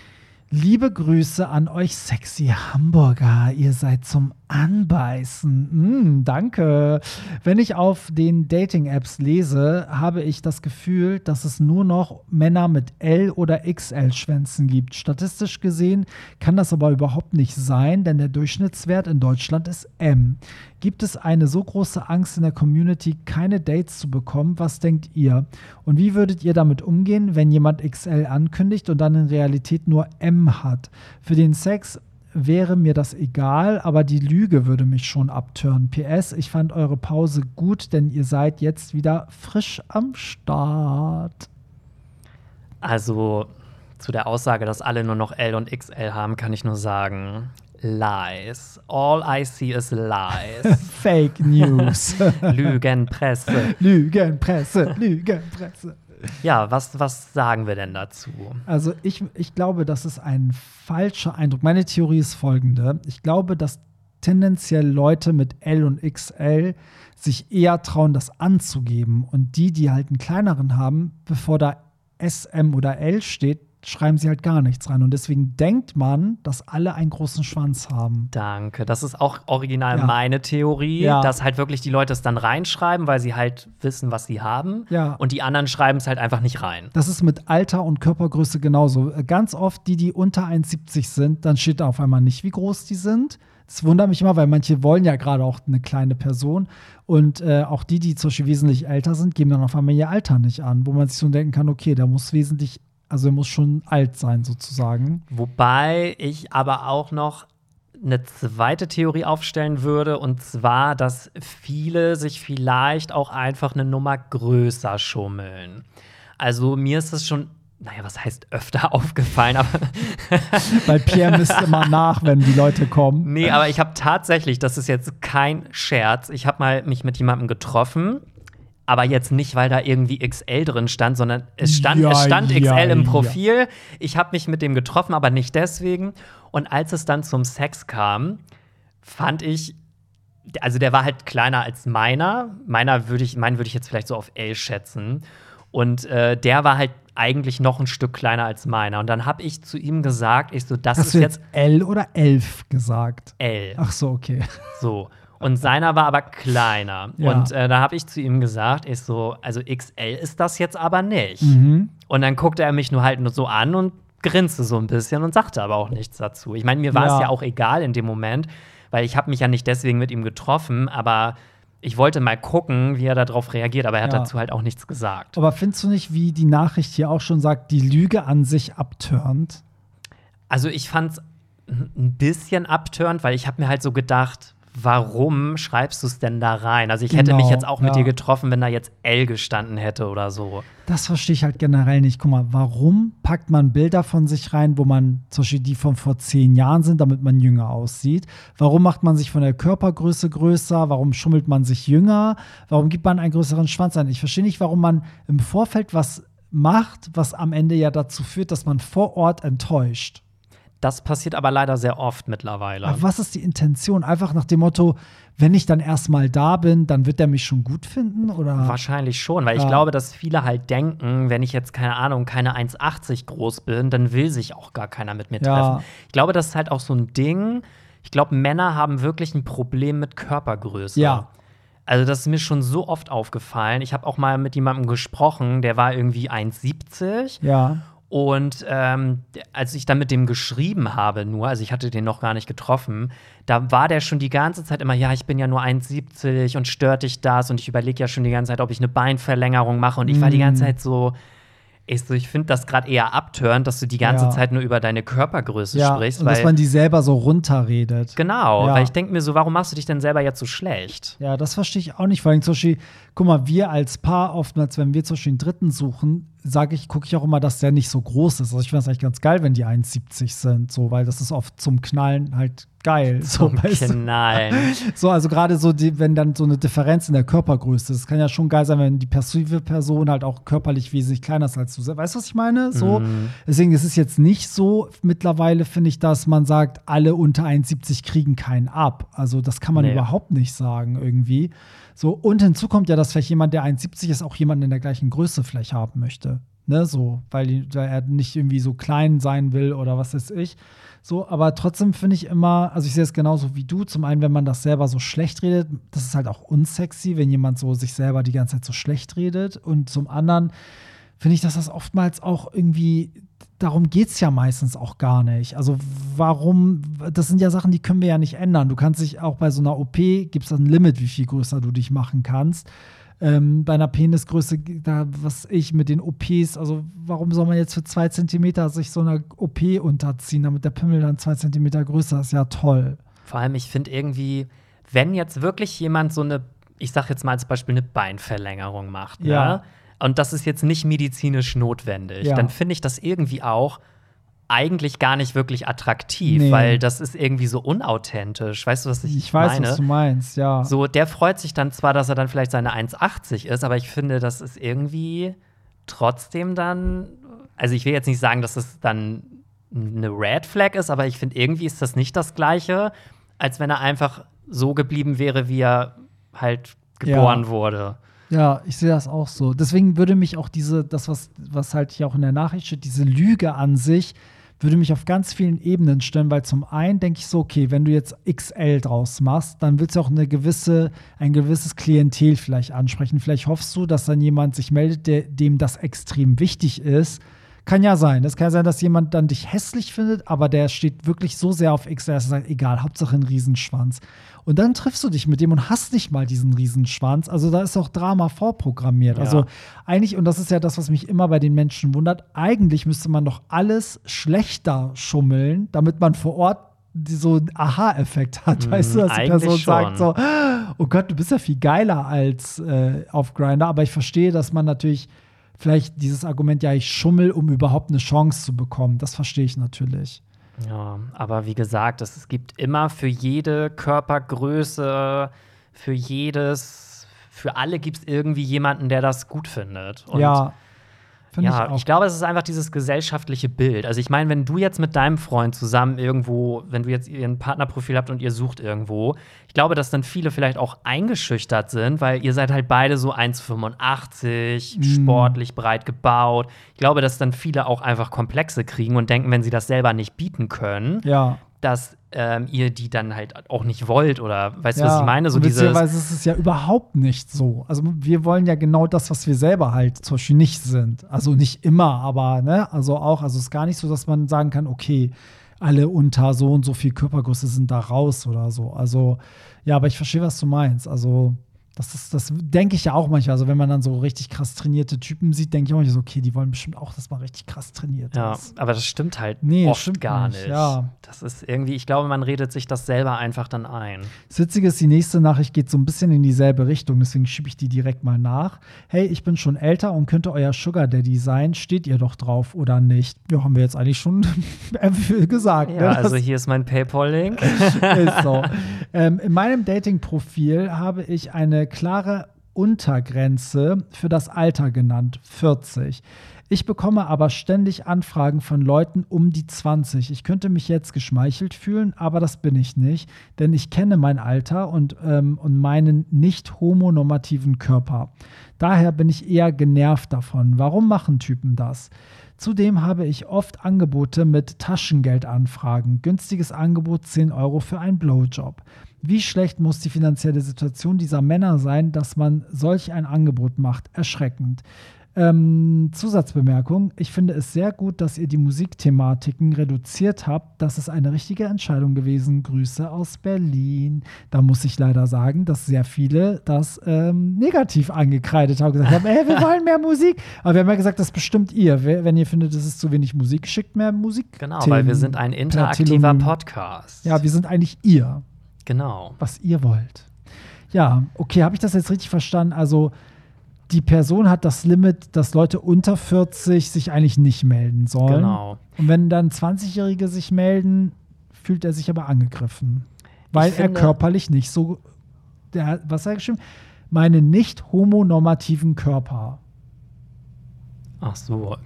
Liebe Grüße an euch sexy Hamburger. Ihr seid zum Anbeißen. Mm, danke. Wenn ich auf den Dating-Apps lese, habe ich das Gefühl, dass es nur noch Männer mit L- oder XL-Schwänzen gibt. Statistisch gesehen kann das aber überhaupt nicht sein, denn der Durchschnittswert in Deutschland ist M. Gibt es eine so große Angst in der Community, keine Dates zu bekommen? Was denkt ihr? Und wie würdet ihr damit umgehen, wenn jemand XL ankündigt und dann in Realität nur M hat? Für den Sex wäre mir das egal, aber die Lüge würde mich schon abtören. PS, ich fand eure Pause gut, denn ihr seid jetzt wieder frisch am Start. Also zu der Aussage, dass alle nur noch L und XL haben, kann ich nur sagen, Lies. All I see is lies. Fake News. Lügenpresse. Lügenpresse, Lügenpresse. Ja, was, was sagen wir denn dazu? Also ich, ich glaube, das ist ein falscher Eindruck. Meine Theorie ist folgende. Ich glaube, dass tendenziell Leute mit L und XL sich eher trauen, das anzugeben. Und die, die halt einen kleineren haben, bevor da SM oder L steht, schreiben sie halt gar nichts rein. Und deswegen denkt man, dass alle einen großen Schwanz haben. Danke. Das ist auch original Ja. meine Theorie, Ja. dass halt wirklich die Leute es dann reinschreiben, weil sie halt wissen, was sie haben. Ja. Und die anderen schreiben es halt einfach nicht rein. Das ist mit Alter und Körpergröße genauso. Ganz oft die, die unter 1,70 sind, dann steht da auf einmal nicht, wie groß die sind. Das wundert mich immer, weil manche wollen ja gerade auch eine kleine Person. Und äh, auch die, die zum Beispiel wesentlich älter sind, geben dann auf einmal ihr Alter nicht an, wo man sich so denken kann, okay, der muss wesentlich, also er muss schon alt sein sozusagen. Wobei ich aber auch noch eine zweite Theorie aufstellen würde, und zwar, dass viele sich vielleicht auch einfach eine Nummer größer schummeln. Also mir ist es schon, naja, was heißt öfter aufgefallen, aber Weil Pierre misst immer nach, wenn die Leute kommen. nee, aber ich habe tatsächlich, das ist jetzt kein Scherz, ich habe mal mich mit jemandem getroffen. Aber jetzt nicht, weil da irgendwie XL drin stand, sondern es stand, Ja, es stand ja, XL im ja. Profil. Ich habe mich mit dem getroffen, aber nicht deswegen. Und als es dann zum Sex kam, fand ich, also der war halt kleiner als meiner. Meiner würde ich, meinen würde ich jetzt vielleicht so auf L schätzen. Und äh, der war halt eigentlich noch ein Stück kleiner als meiner. Und dann habe ich zu ihm gesagt, ich so, das Hast ist du jetzt jetzt L oder elf gesagt? L. Ach so, okay. So. Und seiner war aber kleiner. Ja. Und äh, da habe ich zu ihm gesagt, ich so, also XL ist das jetzt aber nicht. Mhm. Und dann guckte er mich nur halt nur so an und grinste so ein bisschen und sagte aber auch nichts dazu. Ich meine, mir war Ja. es ja auch egal in dem Moment, weil ich habe mich ja nicht deswegen mit ihm getroffen, aber ich wollte mal gucken, wie er darauf reagiert, aber er hat Ja. dazu halt auch nichts gesagt. Aber findest du nicht, wie die Nachricht hier auch schon sagt, die Lüge an sich abturnt? Also ich fand es ein bisschen abtörend, weil ich habe mir halt so gedacht, warum schreibst du es denn da rein? Also ich hätte Genau, mich jetzt auch mit ja. dir getroffen, wenn da jetzt L gestanden hätte oder so. Das verstehe ich halt generell nicht. Guck mal, warum packt man Bilder von sich rein, wo man zum Beispiel die von vor zehn Jahren sind, damit man jünger aussieht? Warum macht man sich von der Körpergröße größer? Warum schummelt man sich jünger? Warum gibt man einen größeren Schwanz ein? Ich verstehe nicht, warum man im Vorfeld was macht, was am Ende ja dazu führt, dass man vor Ort enttäuscht. Das passiert aber leider sehr oft mittlerweile. Aber was ist die Intention? Einfach nach dem Motto, wenn ich dann erstmal da bin, dann wird er mich schon gut finden? Oder? Wahrscheinlich schon, weil ich Ja. glaube, dass viele halt denken, wenn ich jetzt, keine Ahnung, keine 1,80 groß bin, dann will sich auch gar keiner mit mir Ja. treffen. Ich glaube, das ist halt auch so ein Ding. Ich glaube, Männer haben wirklich ein Problem mit Körpergröße. Ja. Also, das ist mir schon so oft aufgefallen. Ich habe auch mal mit jemandem gesprochen, der war irgendwie 1,70. Ja. Und ähm, als ich dann mit dem geschrieben habe, nur, also ich hatte den noch gar nicht getroffen, da war der schon die ganze Zeit immer, ja, ich bin ja nur 1,70 und stört dich das und ich überlege ja schon die ganze Zeit, ob ich eine Beinverlängerung mache. Und ich war die ganze Mm. Zeit so, ich, so, ich finde das gerade eher abtörend, dass du die ganze Ja. Zeit nur über deine Körpergröße Ja, sprichst. und dass weil, man die selber so runterredet. genau, Ja. weil ich denke mir so, warum machst du dich denn selber jetzt so schlecht? Ja, das verstehe ich auch nicht. Vor allem zum Beispiel, guck mal, wir als Paar oftmals, wenn wir zum Beispiel einen Dritten suchen, sage ich, gucke ich auch immer, dass der nicht so groß ist. Also ich finde es eigentlich ganz geil, wenn die 1,70 sind, so, weil das ist oft zum Knallen halt geil. So, Zum du? Knallen. so also gerade so, die, wenn dann so eine Differenz in der Körpergröße ist, das kann ja schon geil sein, wenn die passive Person halt auch körperlich wesentlich kleiner ist als du. Weißt du, was ich meine? So, Mhm. deswegen ist es jetzt nicht so mittlerweile, finde ich, dass man sagt, alle unter 1,70 kriegen keinen ab. Also das kann man Nee. überhaupt nicht sagen irgendwie. So, und hinzu kommt ja, dass vielleicht jemand, der 1,70 ist, auch jemanden in der gleichen Größe vielleicht haben möchte. Ne, so, weil, weil er nicht irgendwie so klein sein will oder was weiß ich. So, aber trotzdem finde ich immer, also ich sehe es genauso wie du. Zum einen, wenn man das selber so schlecht redet, das ist halt auch unsexy, wenn jemand so sich selber die ganze Zeit so schlecht redet. Und zum anderen finde ich, dass das oftmals auch irgendwie, darum geht es ja meistens auch gar nicht. Also warum, das sind ja Sachen, die können wir ja nicht ändern. Du kannst dich auch bei so einer OP, gibt es ein Limit, wie viel größer du dich machen kannst. Ähm, bei einer Penisgröße, da, was ich mit den OPs, also warum soll man jetzt für zwei Zentimeter sich so einer OP unterziehen, damit der Pimmel dann zwei Zentimeter größer ist? Ja, toll. Vor allem, ich finde irgendwie, wenn jetzt wirklich jemand so eine, ich sag jetzt mal als Beispiel, eine Beinverlängerung macht, Ja. ne? Und das ist jetzt nicht medizinisch notwendig, Ja. dann finde ich das irgendwie auch eigentlich gar nicht wirklich attraktiv, Nee. weil das ist irgendwie so unauthentisch. Weißt du, was ich, Ich weiß, meine? was du meinst, ja. So, der freut sich dann zwar, dass er dann vielleicht seine 1,80 ist, aber ich finde, das ist irgendwie trotzdem dann. Also, ich will jetzt nicht sagen, dass es dann eine Red Flag ist, aber ich finde, irgendwie ist das nicht das Gleiche, als wenn er einfach so geblieben wäre, wie er halt geboren Ja. wurde. Ja, ich sehe das auch so. Deswegen würde mich auch diese, das, was, was halt hier auch in der Nachricht steht, diese Lüge an sich, würde mich auf ganz vielen Ebenen stellen, weil zum einen denke ich so, okay, wenn du jetzt XL draus machst, dann willst du auch eine gewisse, ein gewisses Klientel vielleicht ansprechen. Vielleicht hoffst du, dass dann jemand sich meldet, der, dem das extrem wichtig ist. Kann ja sein. Es kann ja sein, dass jemand dann dich hässlich findet, aber der steht wirklich so sehr auf XL, dass er sagt, egal, Hauptsache ein Riesenschwanz. Und dann triffst du dich mit dem und hast nicht mal diesen Riesenschwanz. Also da ist auch Drama vorprogrammiert. Ja. Also eigentlich, und das ist ja das, was mich immer bei den Menschen wundert, eigentlich müsste man doch alles schlechter schummeln, damit man vor Ort so einen Aha-Effekt hat. Mhm, weißt du, dass die Person sagt so, schon. oh Gott, du bist ja viel geiler als äh, auf Grinder. Aber ich verstehe, dass man natürlich vielleicht dieses Argument, ja, ich schummel, um überhaupt eine Chance zu bekommen. Das verstehe ich natürlich. Ja, aber wie gesagt, es, gibt immer für jede Körpergröße, für jedes, für alle gibt es irgendwie jemanden, der das gut findet. Und ja, Finde ja, ich ich glaube, es ist einfach dieses gesellschaftliche Bild. Also ich meine, wenn du jetzt mit deinem Freund zusammen irgendwo, wenn du jetzt ein Partnerprofil habt und ihr sucht irgendwo, ich glaube, dass dann viele vielleicht auch eingeschüchtert sind, weil ihr seid halt beide so 1,85, Mhm. sportlich breit gebaut. Ich glaube, dass dann viele auch einfach Komplexe kriegen und denken, wenn sie das selber nicht bieten können, ja. dass ähm, ihr die dann halt auch nicht wollt oder weißt du, was ich meine? So beziehungsweise ist es ja überhaupt nicht so. Also wir wollen ja genau das, was wir selber halt zum Beispiel nicht sind. Also nicht immer, aber ne, also auch, also es ist gar nicht so, dass man sagen kann, okay, alle unter so und so viel Körpergröße sind da raus oder so. Also ja, aber ich verstehe, was du meinst. Also das ist, das denke ich ja auch manchmal. Also wenn man dann so richtig krass trainierte Typen sieht, denke ich auch manchmal so, okay, die wollen bestimmt auch, dass man richtig krass trainiert Ja, ist. aber das stimmt halt Nee, oft stimmt gar nicht, nicht. ja. Das ist irgendwie, ich glaube, man redet sich das selber einfach dann ein. Das Witzige ist, die nächste Nachricht geht so ein bisschen in dieselbe Richtung, deswegen schiebe ich die direkt mal nach. Hey, ich bin schon älter und könnte euer Sugar Daddy sein. Steht ihr doch drauf oder nicht? Ja, haben wir jetzt eigentlich schon gesagt. Ja, ne? Also hier ist mein PayPal-Link. ist so. ähm, in meinem Dating-Profil habe ich eine klare Untergrenze für das Alter genannt, 40. Ich bekomme aber ständig Anfragen von Leuten um die 20. Ich könnte mich jetzt geschmeichelt fühlen, aber das bin ich nicht, denn ich kenne mein Alter und, ähm, und meinen nicht homonormativen Körper. Daher bin ich eher genervt davon. Warum machen Typen das? Zudem habe ich oft Angebote mit Taschengeldanfragen. Günstiges Angebot 10 Euro für einen Blowjob. Wie schlecht muss die finanzielle Situation dieser Männer sein, dass man solch ein Angebot macht? Erschreckend. Ähm, Zusatzbemerkung: Ich finde es sehr gut, dass ihr die Musikthematiken reduziert habt. Das ist eine richtige Entscheidung gewesen. Grüße aus Berlin. Da muss ich leider sagen, dass sehr viele das ähm, negativ angekreidet haben. Gesagt haben: Ey, wir wollen mehr Musik. Aber wir haben ja gesagt, das bestimmt ihr. Wenn ihr findet, es ist zu wenig Musik, schickt mehr Musik. Genau, weil wir sind ein interaktiver. Podcast. Ja, wir sind eigentlich ihr genau. was ihr wollt. Ja, okay, habe ich das jetzt richtig verstanden? Also die Person hat das Limit, dass Leute unter 40 sich eigentlich nicht melden sollen. Genau. Und wenn dann 20-Jährige sich melden, fühlt er sich aber angegriffen. Weil Ich er körperlich nicht so. Der, was hat er geschrieben? Meine nicht homonormativen Körper. Ach so.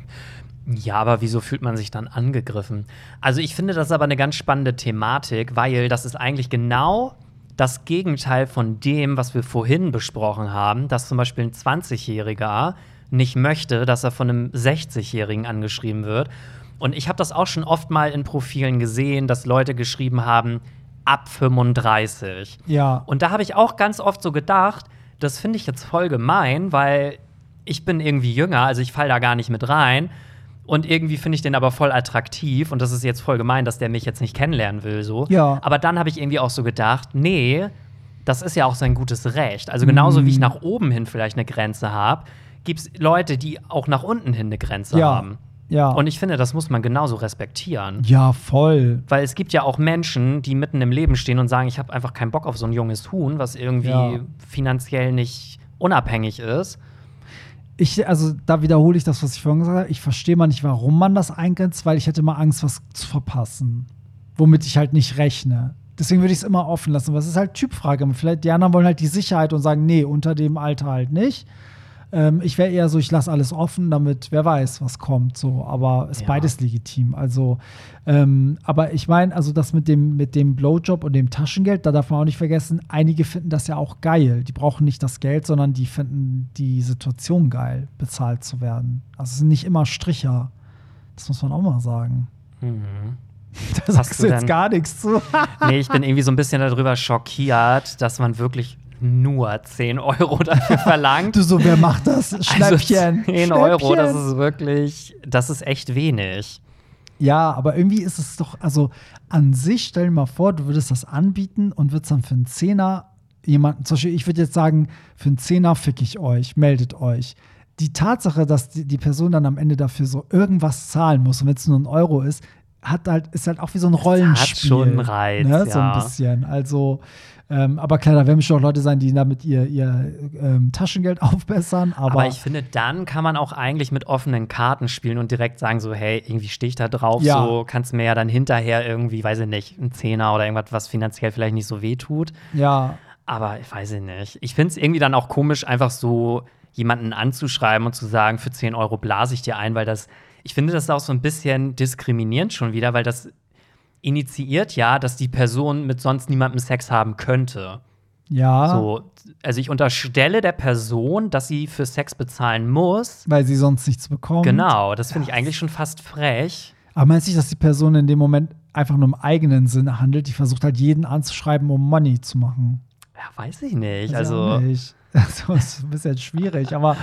Ja, aber wieso fühlt man sich dann angegriffen? Also ich finde das aber eine ganz spannende Thematik, weil das ist eigentlich genau das Gegenteil von dem, was wir vorhin besprochen haben, dass zum Beispiel ein 20-Jähriger nicht möchte, dass er von einem 60-Jährigen angeschrieben wird. Und ich habe das auch schon oft mal in Profilen gesehen, dass Leute geschrieben haben, ab 35. Ja. Und da habe ich auch ganz oft so gedacht, das finde ich jetzt voll gemein, weil ich bin irgendwie jünger, also ich falle da gar nicht mit rein. Und irgendwie finde ich den aber voll attraktiv. Und das ist jetzt voll gemein, dass der mich jetzt nicht kennenlernen will. So. Ja. Aber dann habe ich irgendwie auch so gedacht, nee, das ist ja auch sein gutes Recht. Also genauso wie ich nach oben hin vielleicht eine Grenze habe, gibt es Leute, die auch nach unten hin eine Grenze Ja. haben. Ja. Und ich finde, das muss man genauso respektieren. ja, voll. Weil es gibt ja auch Menschen, die mitten im Leben stehen und sagen, ich habe einfach keinen Bock auf so ein junges Huhn, was irgendwie Ja. finanziell nicht unabhängig ist. Ich, also da wiederhole ich das, was ich vorhin gesagt habe. Ich verstehe mal nicht, warum man das eingrenzt, weil ich hätte mal Angst, was zu verpassen. Womit ich halt nicht rechne. Deswegen würde ich es immer offen lassen. Aber ist halt Typfrage. Vielleicht die anderen wollen halt die Sicherheit und sagen, nee, unter dem Alter halt nicht. Ähm, ich wäre eher so, ich lasse alles offen, damit wer weiß, was kommt. So, aber ist Ja. beides legitim. Also, ähm, aber ich meine, also das mit dem mit dem Blowjob und dem Taschengeld, da darf man auch nicht vergessen. Einige finden das ja auch geil. Die brauchen nicht das Geld, sondern die finden die Situation geil, bezahlt zu werden. Also es sind nicht immer Stricher. Das muss man auch mal sagen. Da sagst du jetzt gar nichts zu. nee, ich bin irgendwie so ein bisschen darüber schockiert, dass man wirklich nur 10 Euro dafür verlangt. Du so, wer macht das? Schnäppchen. Also 10 Euro, das Schnäppchen. ist wirklich, das ist echt wenig. Ja, aber irgendwie ist es doch, also an sich, stell dir mal vor, du würdest das anbieten und würdest dann für einen Zehner jemanden, zum Beispiel, ich würde jetzt sagen, für einen Zehner fick ich euch, meldet euch. Die Tatsache, dass die, die Person dann am Ende dafür so irgendwas zahlen muss, und wenn es nur ein Euro ist, hat halt, ist halt auch wie so ein Rollenspiel. schon einen Reiz, ne? So ein ja. bisschen. Also, ähm, aber klar, da werden bestimmt auch Leute sein, die damit ihr, ihr ähm, Taschengeld aufbessern. Aber, Aber, ich finde, dann kann man auch eigentlich mit offenen Karten spielen und direkt sagen so, hey, irgendwie stehe ich da drauf, Ja. so kannst mir ja dann hinterher irgendwie, weiß ich nicht, einen Zehner oder irgendwas, was finanziell vielleicht nicht so weh tut. ja, Aber ich weiß ich nicht. Ich finde es irgendwie dann auch komisch, einfach so jemanden anzuschreiben und zu sagen, für 10 Euro blase ich dir ein, weil das, ich finde das auch so ein bisschen diskriminierend schon wieder, weil das initiiert ja, dass die Person mit sonst niemandem Sex haben könnte. Ja. So, also ich unterstelle der Person, dass sie für Sex bezahlen muss. Weil sie sonst nichts bekommt. Genau, das finde ich eigentlich schon fast frech. Aber meinst du nicht, dass die Person in dem Moment einfach nur im eigenen Sinne handelt? Die versucht halt jeden anzuschreiben, um Money zu machen. Ja, weiß ich nicht. Weiß Also, nicht. Also, ist ein bisschen schwierig. Aber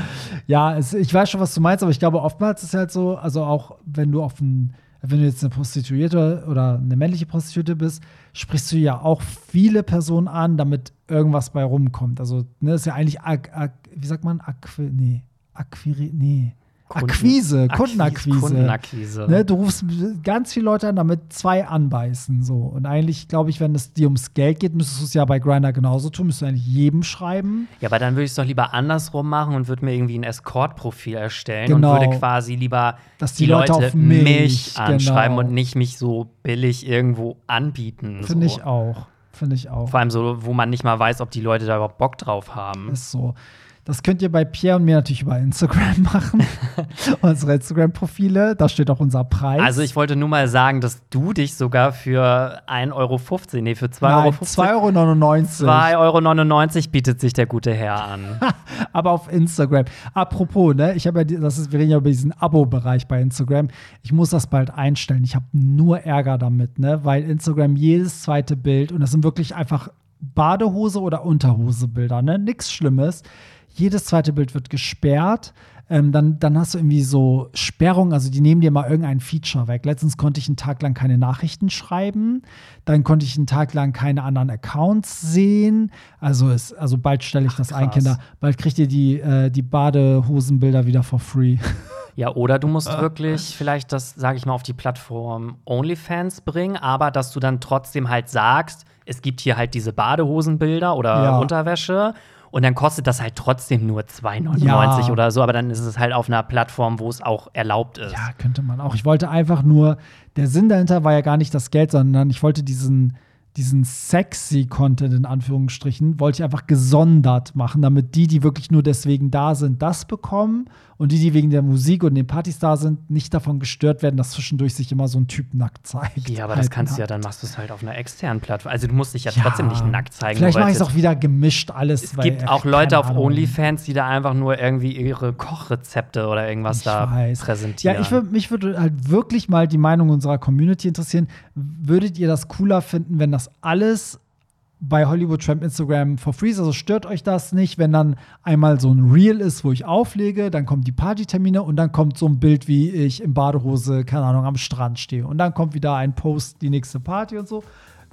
ja, es, ich weiß schon, was du meinst, aber ich glaube, oftmals ist es halt so, also auch wenn du auf ein, wenn du jetzt eine Prostituierte oder eine männliche Prostituierte bist, sprichst du ja auch viele Personen an, damit irgendwas bei rumkommt. Also, ne, ist ja eigentlich, wie sagt man, Aqu, nee, Acquiri, nee. Kunden- Akquise, Akquise, Kundenakquise. Kundenakquise. Ne, du rufst ganz viele Leute an, damit zwei anbeißen. So. Und eigentlich, glaube ich, wenn es dir ums Geld geht, müsstest du es ja bei Grinder genauso tun. Müsstest du eigentlich jedem schreiben. Ja, aber dann würde ich es doch lieber andersrum machen und würde mir irgendwie ein Escort-Profil erstellen Genau. und würde quasi lieber Dass die Leute auf mich, anschreiben genau. und nicht mich so billig irgendwo anbieten. Finde so. ich auch. Finde ich auch. Vor allem so, wo man nicht mal weiß, ob die Leute da überhaupt Bock drauf haben. Ist so. Das könnt ihr bei Pierre und mir natürlich über Instagram machen. Unsere Instagram-Profile. Da steht auch unser Preis. Also ich wollte nur mal sagen, dass du dich sogar für 1,15 Euro, nee, für 2,15 Nein, Euro, 2,99 Euro. 2,99 Euro bietet sich der gute Herr an. aber auf Instagram. Apropos, ne, ich habe ja, das ist, wir reden ja über diesen Abo-Bereich bei Instagram. Ich muss das bald einstellen. Ich habe nur Ärger damit, ne, weil Instagram jedes zweite Bild und das sind wirklich einfach Badehose oder Unterhose-Bilder, ne, nichts Schlimmes. Jedes zweite Bild wird gesperrt. Ähm, dann, dann hast du irgendwie so Sperrung, also die nehmen dir mal irgendein Feature weg. Letztens konnte ich einen Tag lang keine Nachrichten schreiben, dann konnte ich einen Tag lang keine anderen Accounts sehen. Also, ist, also bald stelle ich das ein, krass. Kinder. Bald kriegt ihr die, äh, die Badehosenbilder wieder for free. Ja, oder du musst wirklich vielleicht das, sage ich mal, auf die Plattform OnlyFans bringen, aber dass du dann trotzdem halt sagst, es gibt hier halt diese Badehosenbilder oder Ja. Unterwäsche und dann kostet das halt trotzdem nur 2,99 Ja. oder so, aber dann ist es halt auf einer Plattform, wo es auch erlaubt ist. Ja, könnte man auch. Ich wollte einfach nur, der Sinn dahinter war ja gar nicht das Geld, sondern ich wollte diesen, diesen sexy Content in Anführungsstrichen, wollte ich einfach gesondert machen, damit die, die wirklich nur deswegen da sind, das bekommen und die, die wegen der Musik und den Partys da sind, nicht davon gestört werden, dass zwischendurch sich immer so ein Typ nackt zeigt. Ja, aber das Halt kannst du ja, nackt. dann machst du es halt auf einer externen Plattform. Also du musst dich ja, Ja. trotzdem nicht nackt zeigen. Vielleicht mache ich es auch wieder gemischt alles. Es gibt auch Leute auf Ahnung. OnlyFans, die da einfach nur irgendwie ihre Kochrezepte oder irgendwas Ich da weiß. präsentieren. Ja, ich würd, mich würde halt wirklich mal die Meinung unserer Community interessieren. Würdet ihr das cooler finden, wenn das alles bei Hollywood Tramp Instagram for free? Also stört euch das nicht, wenn dann einmal so ein Reel ist, wo ich auflege, dann kommen die Partytermine und dann kommt so ein Bild, wie ich in Badehose, keine Ahnung, am Strand stehe. Und dann kommt wieder ein Post, die nächste Party und so.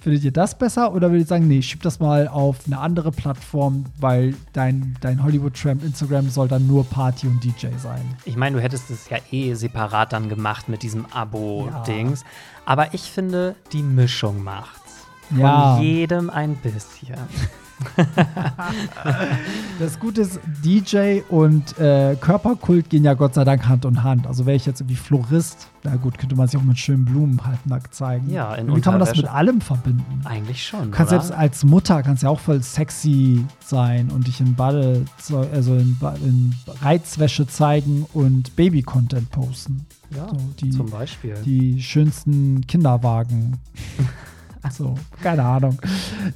Findet ihr das besser oder würdet ihr sagen, nee, schieb das mal auf eine andere Plattform, weil dein, dein Hollywood Tramp Instagram soll dann nur Party und DJ sein? Ich meine, du hättest es ja eh separat dann gemacht mit diesem Abo-Dings. Aber ich finde, die Mischung macht's. Von Ja. jedem ein bisschen. Das Gute ist, DJ und äh, Körperkult gehen ja Gott sei Dank Hand in Hand. Also wäre ich jetzt irgendwie Florist, na gut, könnte man sich auch mit schönen Blumen halt nackt zeigen. Ja, in Wie kann man das mit allem verbinden? Eigentlich schon. Du kannst oder? selbst als Mutter kannst ja auch voll sexy sein und dich in Bade, also in, in Reizwäsche zeigen und Baby-Content posten. ja, so, die- zum Beispiel. Die schönsten Kinderwagen. So, keine Ahnung.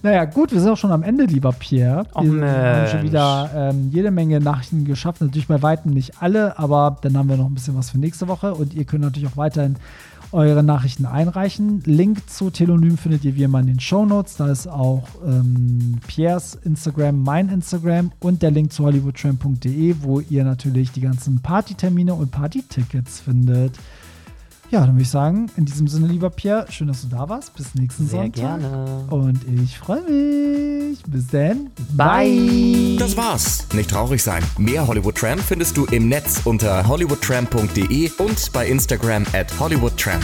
Naja, gut, wir sind auch schon am Ende, lieber Pierre. Och, wir haben schon Mensch. wieder ähm, jede Menge Nachrichten geschafft. Natürlich bei weitem nicht alle, aber dann haben wir noch ein bisschen was für nächste Woche. Und ihr könnt natürlich auch weiterhin eure Nachrichten einreichen. Link zu Telonym findet ihr wie immer in den Shownotes. Da ist auch ähm, Pierres Instagram, mein Instagram und der Link zu hollywoodtramp.de, wo ihr natürlich die ganzen Partytermine und Partytickets findet. Ja, dann würde ich sagen, in diesem Sinne, lieber Pierre, schön, dass du da warst. Bis nächsten Sehr Sonntag. gerne. Und ich freue mich. Bis dann. Bye. Das war's. Nicht traurig sein. Mehr Hollywood Tramp findest du im Netz unter hollywoodtramp.de und bei Instagram at hollywoodtramp.